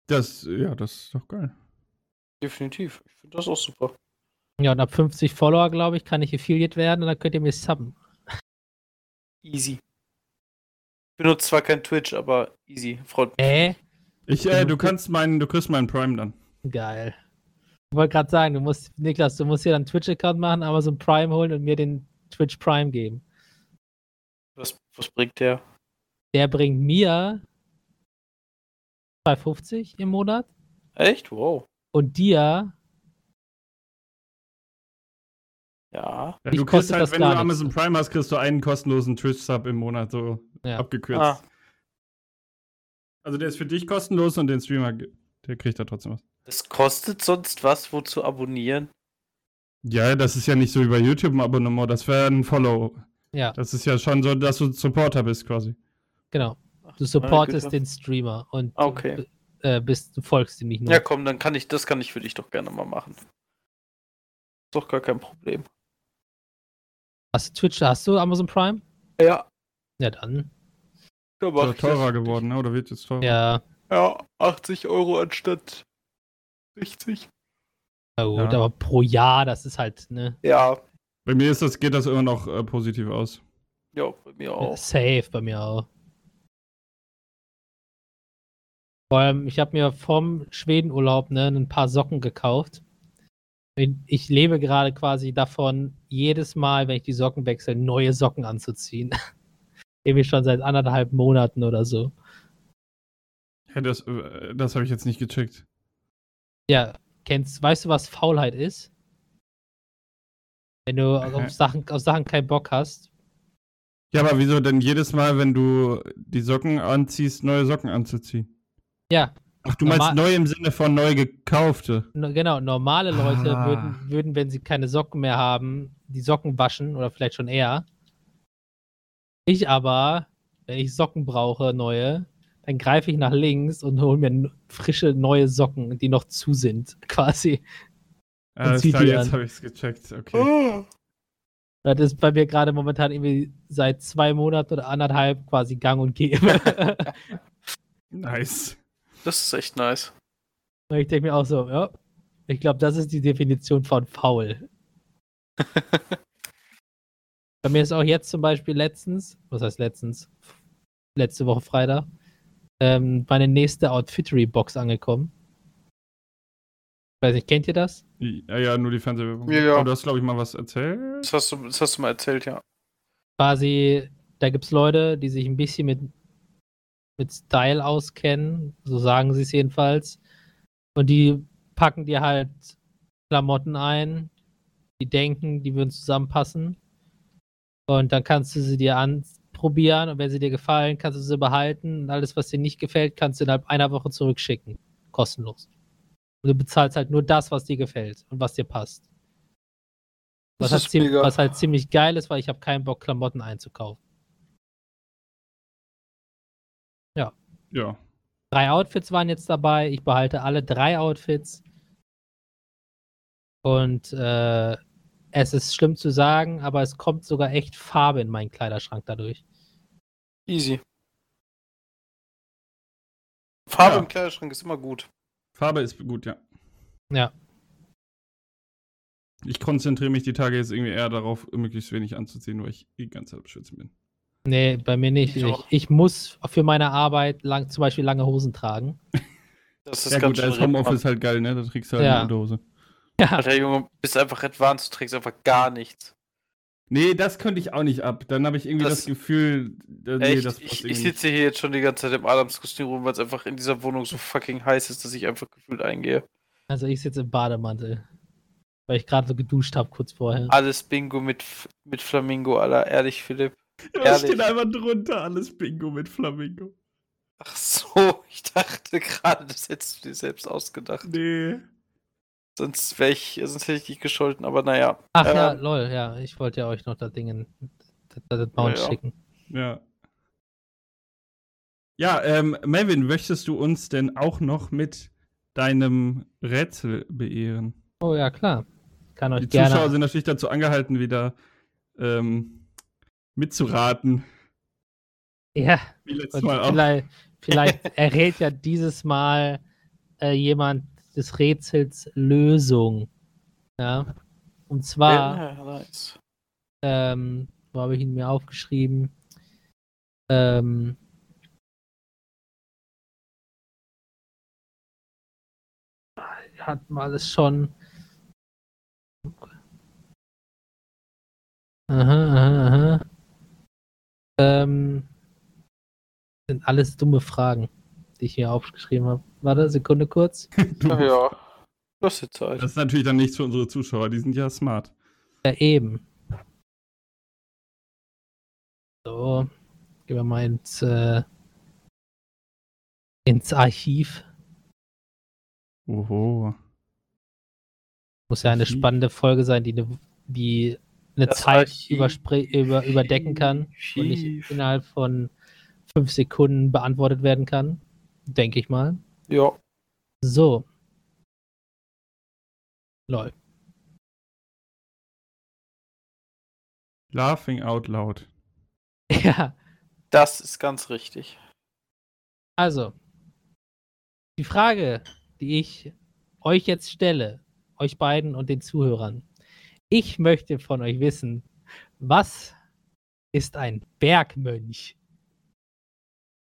Das, ja, das ist doch geil. Definitiv. Ich finde das auch super. Ja, und ab 50 Follower, glaube ich, kann ich Affiliate werden und dann könnt ihr mir subben. Easy. Ich benutze zwar kein Twitch, aber easy. Freut mich. Äh? Ich, äh, du kannst meinen, du kriegst meinen Prime dann. Geil. Ich wollte gerade sagen, du musst, Niklas, du musst dir dann einen Twitch-Account machen, Amazon Prime holen und mir den Twitch Prime geben. Was, was bringt der? Der bringt mir 2,50 im Monat Echt? Wow. und dir, Ja. Ja, du kriegst halt, das wenn du Amazon nichts. Prime hast, kriegst du einen kostenlosen Twitch-Sub im Monat, so ja. abgekürzt. Ah, Also der ist für dich kostenlos und den Streamer, der kriegt da trotzdem was. Das kostet sonst was, wo zu abonnieren? Ja, das ist ja nicht so wie bei YouTube ein Abonnement, das wäre ein Follow. ja, Das ist ja schon so, dass du Supporter bist quasi. genau. Du supportest den Streamer und okay. du, äh, bist, du folgst ihm nicht nur. Ja, komm, dann kann ich, das kann ich für dich doch gerne mal machen. Ist doch gar kein Problem. Hast du Twitch, hast du Amazon Prime? Ja. Ja, dann. Da Ist doch teurer geworden, ne? Oder wird jetzt teurer? Ja, Ja, 80 Euro anstatt 60. na gut, Ja. aber pro Jahr, das ist halt, ne? Ja, Bei mir ist das, geht das immer noch äh, positiv aus. ja, bei mir auch. Safe bei mir auch. Vor allem, ich habe mir vom Schwedenurlaub ne, ein paar Socken gekauft. Ich lebe gerade quasi davon, jedes Mal, wenn ich die Socken wechsle, neue Socken anzuziehen. *laughs* Irgendwie schon seit anderthalb Monaten oder so. Ja, das äh, das habe ich jetzt nicht gecheckt. Ja, kennst, weißt du, was Faulheit ist? Wenn du Äh. auf Sachen, auf Sachen keinen Bock hast. Ja, aber wieso denn jedes Mal, wenn du die Socken anziehst, neue Socken anzuziehen? Ja, Ach, du meinst neu im Sinne von neu gekaufte. No, genau, normale Leute Ah. würden, würden, wenn sie keine Socken mehr haben, die Socken waschen oder vielleicht schon eher. Ich aber, wenn ich Socken brauche, neue, dann greife ich nach links und hole mir frische neue Socken, die noch zu sind, *laughs* quasi. Alles zieh klar, jetzt habe ich es gecheckt. Okay. Oh. Das ist bei mir gerade momentan irgendwie seit zwei Monaten oder anderthalb quasi gang und gäbe. *laughs* Nice. Das ist echt nice. und ich denke mir auch so, ja, ich glaube, das ist die Definition von faul. *laughs* Bei mir ist auch jetzt zum Beispiel letztens, was heißt letztens? Letzte Woche Freitag, ähm, meine nächste Outfittery-Box angekommen. Weiß nicht, kennt ihr das? Ja, ja, nur die Fernsehwerbung. Ja, ja. Aber du hast, glaube ich, mal was erzählt. Das hast, du, das hast du mal erzählt, ja. Quasi, Da gibt es Leute, die sich ein bisschen mit, mit Style auskennen, so sagen sie es jedenfalls. Und die packen dir halt Klamotten ein, die denken, die würden zusammenpassen. Und dann kannst du sie dir anprobieren und wenn sie dir gefallen, kannst du sie behalten. Und alles, was dir nicht gefällt, kannst du innerhalb einer Woche zurückschicken. Kostenlos. Und du bezahlst halt nur das, was dir gefällt und was dir passt. Was, halt, ist ziem- mega. was halt ziemlich geil ist, weil ich habe keinen Bock, Klamotten einzukaufen. Ja. Drei Outfits waren jetzt dabei. Ich behalte alle drei Outfits. Und äh, es ist schlimm zu sagen, aber es kommt sogar echt Farbe in meinen Kleiderschrank dadurch. Easy. Farbe Ja. im Kleiderschrank ist immer gut. Farbe ist gut, ja. Ja. Ich konzentriere mich die Tage jetzt irgendwie eher darauf, möglichst wenig anzuziehen, weil ich die ganze Zeit Schwitzen bin. Nee, bei mir nicht. Ich Ich, ich muss für meine Arbeit lang, zum Beispiel lange Hosen tragen. *laughs* Das ist Ja ganz gut, da ist Homeoffice halt geil, ne? Da trägst du halt Ja. eine Unterhose. Ja, Alter Junge, bist einfach advanced, du trägst einfach gar nichts. Nee, das könnte ich auch nicht ab. Dann habe ich irgendwie das, Das- Gefühl, äh, nee, Echt, das passt ich, ich sitze hier jetzt schon die ganze Zeit im Adamskostüm rum, weil es einfach in dieser Wohnung so fucking heiß ist, dass ich einfach gefühlt eingehe. also ich sitze im Bademantel. Weil ich gerade so geduscht habe kurz vorher. Alles Bingo mit, mit Flamingo, aller ehrlich, Philipp. *laughs* Da ehrlich. steht einfach drunter alles Bingo mit Flamingo. Ach so, *laughs* ich dachte gerade, das hättest du dir selbst ausgedacht. Nee. Sonst wäre ich, sonst hätte ich dich gescholten, aber naja. Ach ja, Ähm, lol, ja. Ich wollte ja euch noch das Ding, das, das Mount Ja, ja. schicken. Ja. Ja, ähm, Melvin, möchtest du uns denn auch noch mit deinem Rätsel beehren? Oh ja, klar. Kann euch Die gerne. Zuschauer sind natürlich dazu angehalten, wieder ähm, mitzuraten. ja, Wie letztes Mal auch. vielleicht, vielleicht errät ja dieses Mal äh, jemand des Rätsels Lösung. Ja. Und zwar, ja, nice. ähm, wo habe ich ihn mir aufgeschrieben? Ähm, hatten wir alles schon. Aha, aha, aha. Ähm, sind alles dumme Fragen, die ich hier aufgeschrieben habe. Warte, Sekunde kurz. *laughs* Ja, hast jetzt Zeit. Das ist natürlich dann nichts für unsere Zuschauer, die sind ja smart. Ja, eben. So, gehen wir mal ins, äh, ins Archiv. Oho. Muss ja eine Archiv. spannende Folge sein, die eine, die eine Das Zeit Archiv. über, überdecken kann und nicht Archiv. innerhalb von fünf Sekunden beantwortet werden kann. Denke ich mal. Ja. So. Lol. Laughing out loud. *laughs* Ja, Das ist ganz richtig. also. Die Frage, die ich euch jetzt stelle, euch beiden und den Zuhörern. Ich möchte von euch wissen, was ist ein Bergmönch?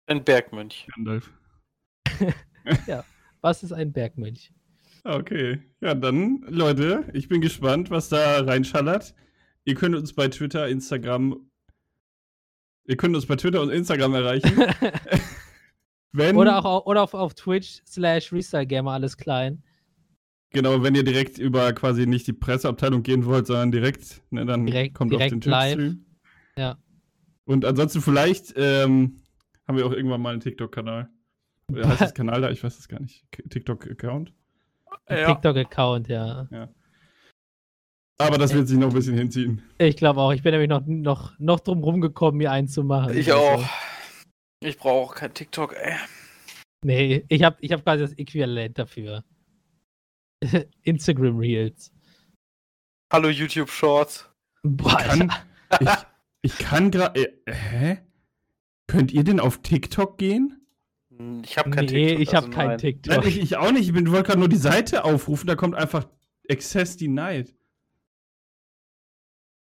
Ein Bergmönch. Gandalf. *laughs* Was ist ein Bergmönch? Okay. Ja, dann, Leute, ich bin gespannt, was da reinschallert. Ihr könnt uns bei Twitter, Instagram. Ihr könnt uns bei Twitter und Instagram erreichen. *laughs* Wenn, oder auch au- oder auf, auf Twitch slash Gamer alles klein. Genau, wenn ihr direkt über quasi nicht die Presseabteilung gehen wollt, sondern direkt, ne, dann Direkt- kommt auf direkt den live. Ja. Und ansonsten vielleicht ähm, haben wir auch irgendwann mal einen TikTok-Kanal. Oder heißt das *laughs* Kanal da? Ich weiß es gar nicht. K- TikTok-Account. Ja. TikTok-Account, ja. Aber das wird sich noch ein bisschen hinziehen. Ich glaube auch. Ich bin nämlich noch, noch, noch drum rumgekommen, mir einen zu machen. Ich Also, auch. Ich brauche auch kein TikTok, ey. Nee, ich habe ich hab quasi das Äquivalent dafür. *laughs* Instagram Reels. Hallo YouTube Shorts. Boah, Kann, ich, ich kann gerade. Äh, hä? Könnt ihr denn auf TikTok gehen? Ich habe kein nee, TikTok. ich habe also kein nein. TikTok. Nein, ich, ich auch nicht. Ich bin- wollte gerade nur die Seite aufrufen. Da kommt einfach Access Denied.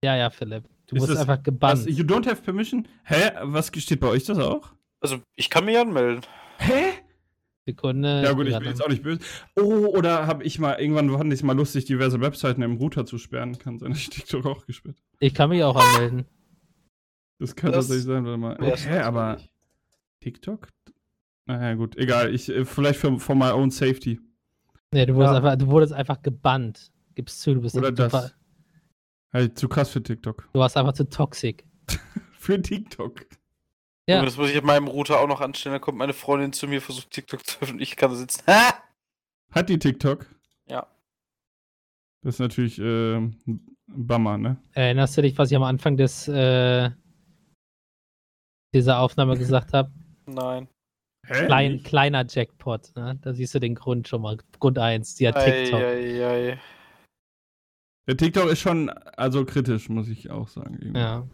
Ja, ja, Philipp. Du Ist musst das- einfach Was, gebannt. you don't have permission? Hä? Was steht bei euch das auch? Also, ich kann mich anmelden. Hä? Sekunde. Ja gut, ich bin jetzt auch nicht böse. Oh, oder habe ich mal, irgendwann fand ich es mal lustig, diverse Webseiten im Router zu sperren. Kann sein, dass ich TikTok auch gesperrt ich kann mich auch anmelden. Das kann Das tatsächlich sein, warte mal. Hä, aber natürlich. TikTok? Naja, gut, egal. Ich, äh, vielleicht für, for my own safety. Nee, du wurdest, Ja. einfach, du wurdest einfach gebannt. Gibst zu, du bist Oder das. war- Halt, zu krass für TikTok. du warst einfach zu toxic. *laughs* Für TikTok. Ja. Das muss ich auf meinem Router auch noch anstellen. Dann kommt meine Freundin zu mir, versucht TikTok zu öffnen. Ich kann da sitzen. Ha! *laughs* Hat die TikTok? Ja. Das ist natürlich äh, ein Bummer, ne? Erinnerst du dich, was ich am Anfang des äh, dieser Aufnahme *laughs* gesagt habe? Nein. Klein, kleiner Jackpot. Ne? Da siehst du den Grund schon mal. Grund 1, die hat TikTok. Ei, ei, ei. Der TikTok ist schon, also kritisch, muss ich auch sagen. irgendwie. Ja.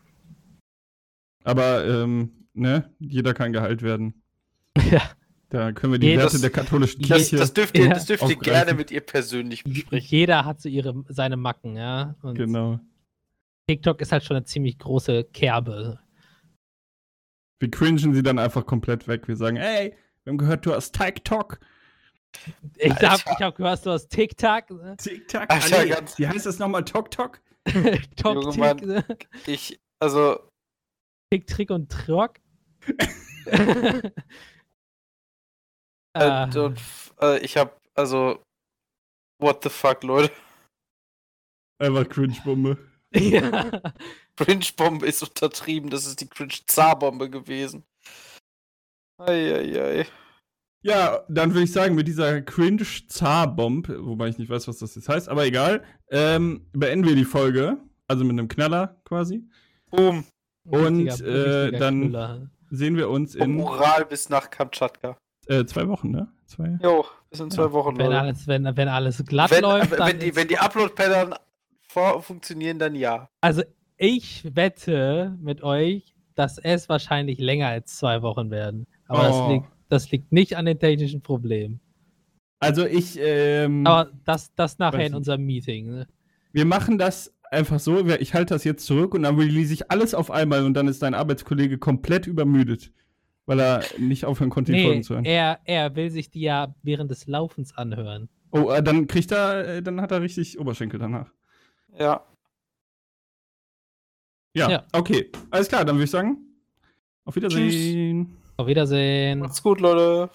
Aber, ähm, ne, jeder kann geheilt werden. *laughs* ja. Da können wir die Jedes- Werte der katholischen Das, Kirche. das dürft ihr, Ja. das dürft ihr gerne mit ihr persönlich besprechen. Jeder hat so ihre, seine Macken, ja. Und genau. TikTok ist halt schon eine ziemlich große Kerbe. Wir cringen sie dann einfach komplett weg. Wir sagen, ey, wir haben gehört, du hast TikTok. Ich Alter. hab, ich hab gehört, du hast TikTok. Ne? TikTok? Alter, Ah, nee, ganz- Wie heißt das nochmal? Tok *laughs* Tok? Junge Tick, Mann. ne? Ich, also, Tick, Trick und Trock. *laughs* äh, Ah, und, äh, ich hab, also, what the fuck, Leute. Einfach Cringe-Bombe. *laughs* ja. Cringe-Bombe ist untertrieben. Das ist die Cringe-Zar-Bombe gewesen. Eieiei. Ja, dann würde ich sagen, mit dieser Cringe-Zar-Bomb, wobei ich nicht weiß, was das jetzt heißt, aber egal, ähm, beenden wir die Folge. Also mit einem Knaller quasi. Boom. Und, Richtiger- äh, richtiger dann- Knüller. Sehen wir uns Vom in Ural bis nach Kamtschatka. äh, zwei Wochen, ne? Zwei. Jo, bis in zwei Ja, Wochen, Wenn alles, wenn, wenn alles glatt Wenn, läuft, dann wenn die, ist- wenn die Upload-Pattern funktionieren, dann ja. Also ich wette mit euch, dass es wahrscheinlich länger als zwei Wochen werden. Aber Oh. das, liegt, das liegt nicht an den technischen Problemen. Also ich, ähm, Aber das, das nachher in unserem Meeting. Ne? wir machen das einfach so, ich halte das jetzt zurück und dann release ich alles auf einmal und dann ist dein Arbeitskollege komplett übermüdet, weil er nicht aufhören konnte, die Nee, Folgen zu hören. er, er will sich die ja während des Laufens anhören. Oh, äh, dann kriegt er, äh, dann hat er richtig Oberschenkel danach. Ja. Ja, Ja. okay. Alles klar, dann würde ich sagen, auf Wiedersehen. Auf Wiedersehen. Macht's gut, Leute.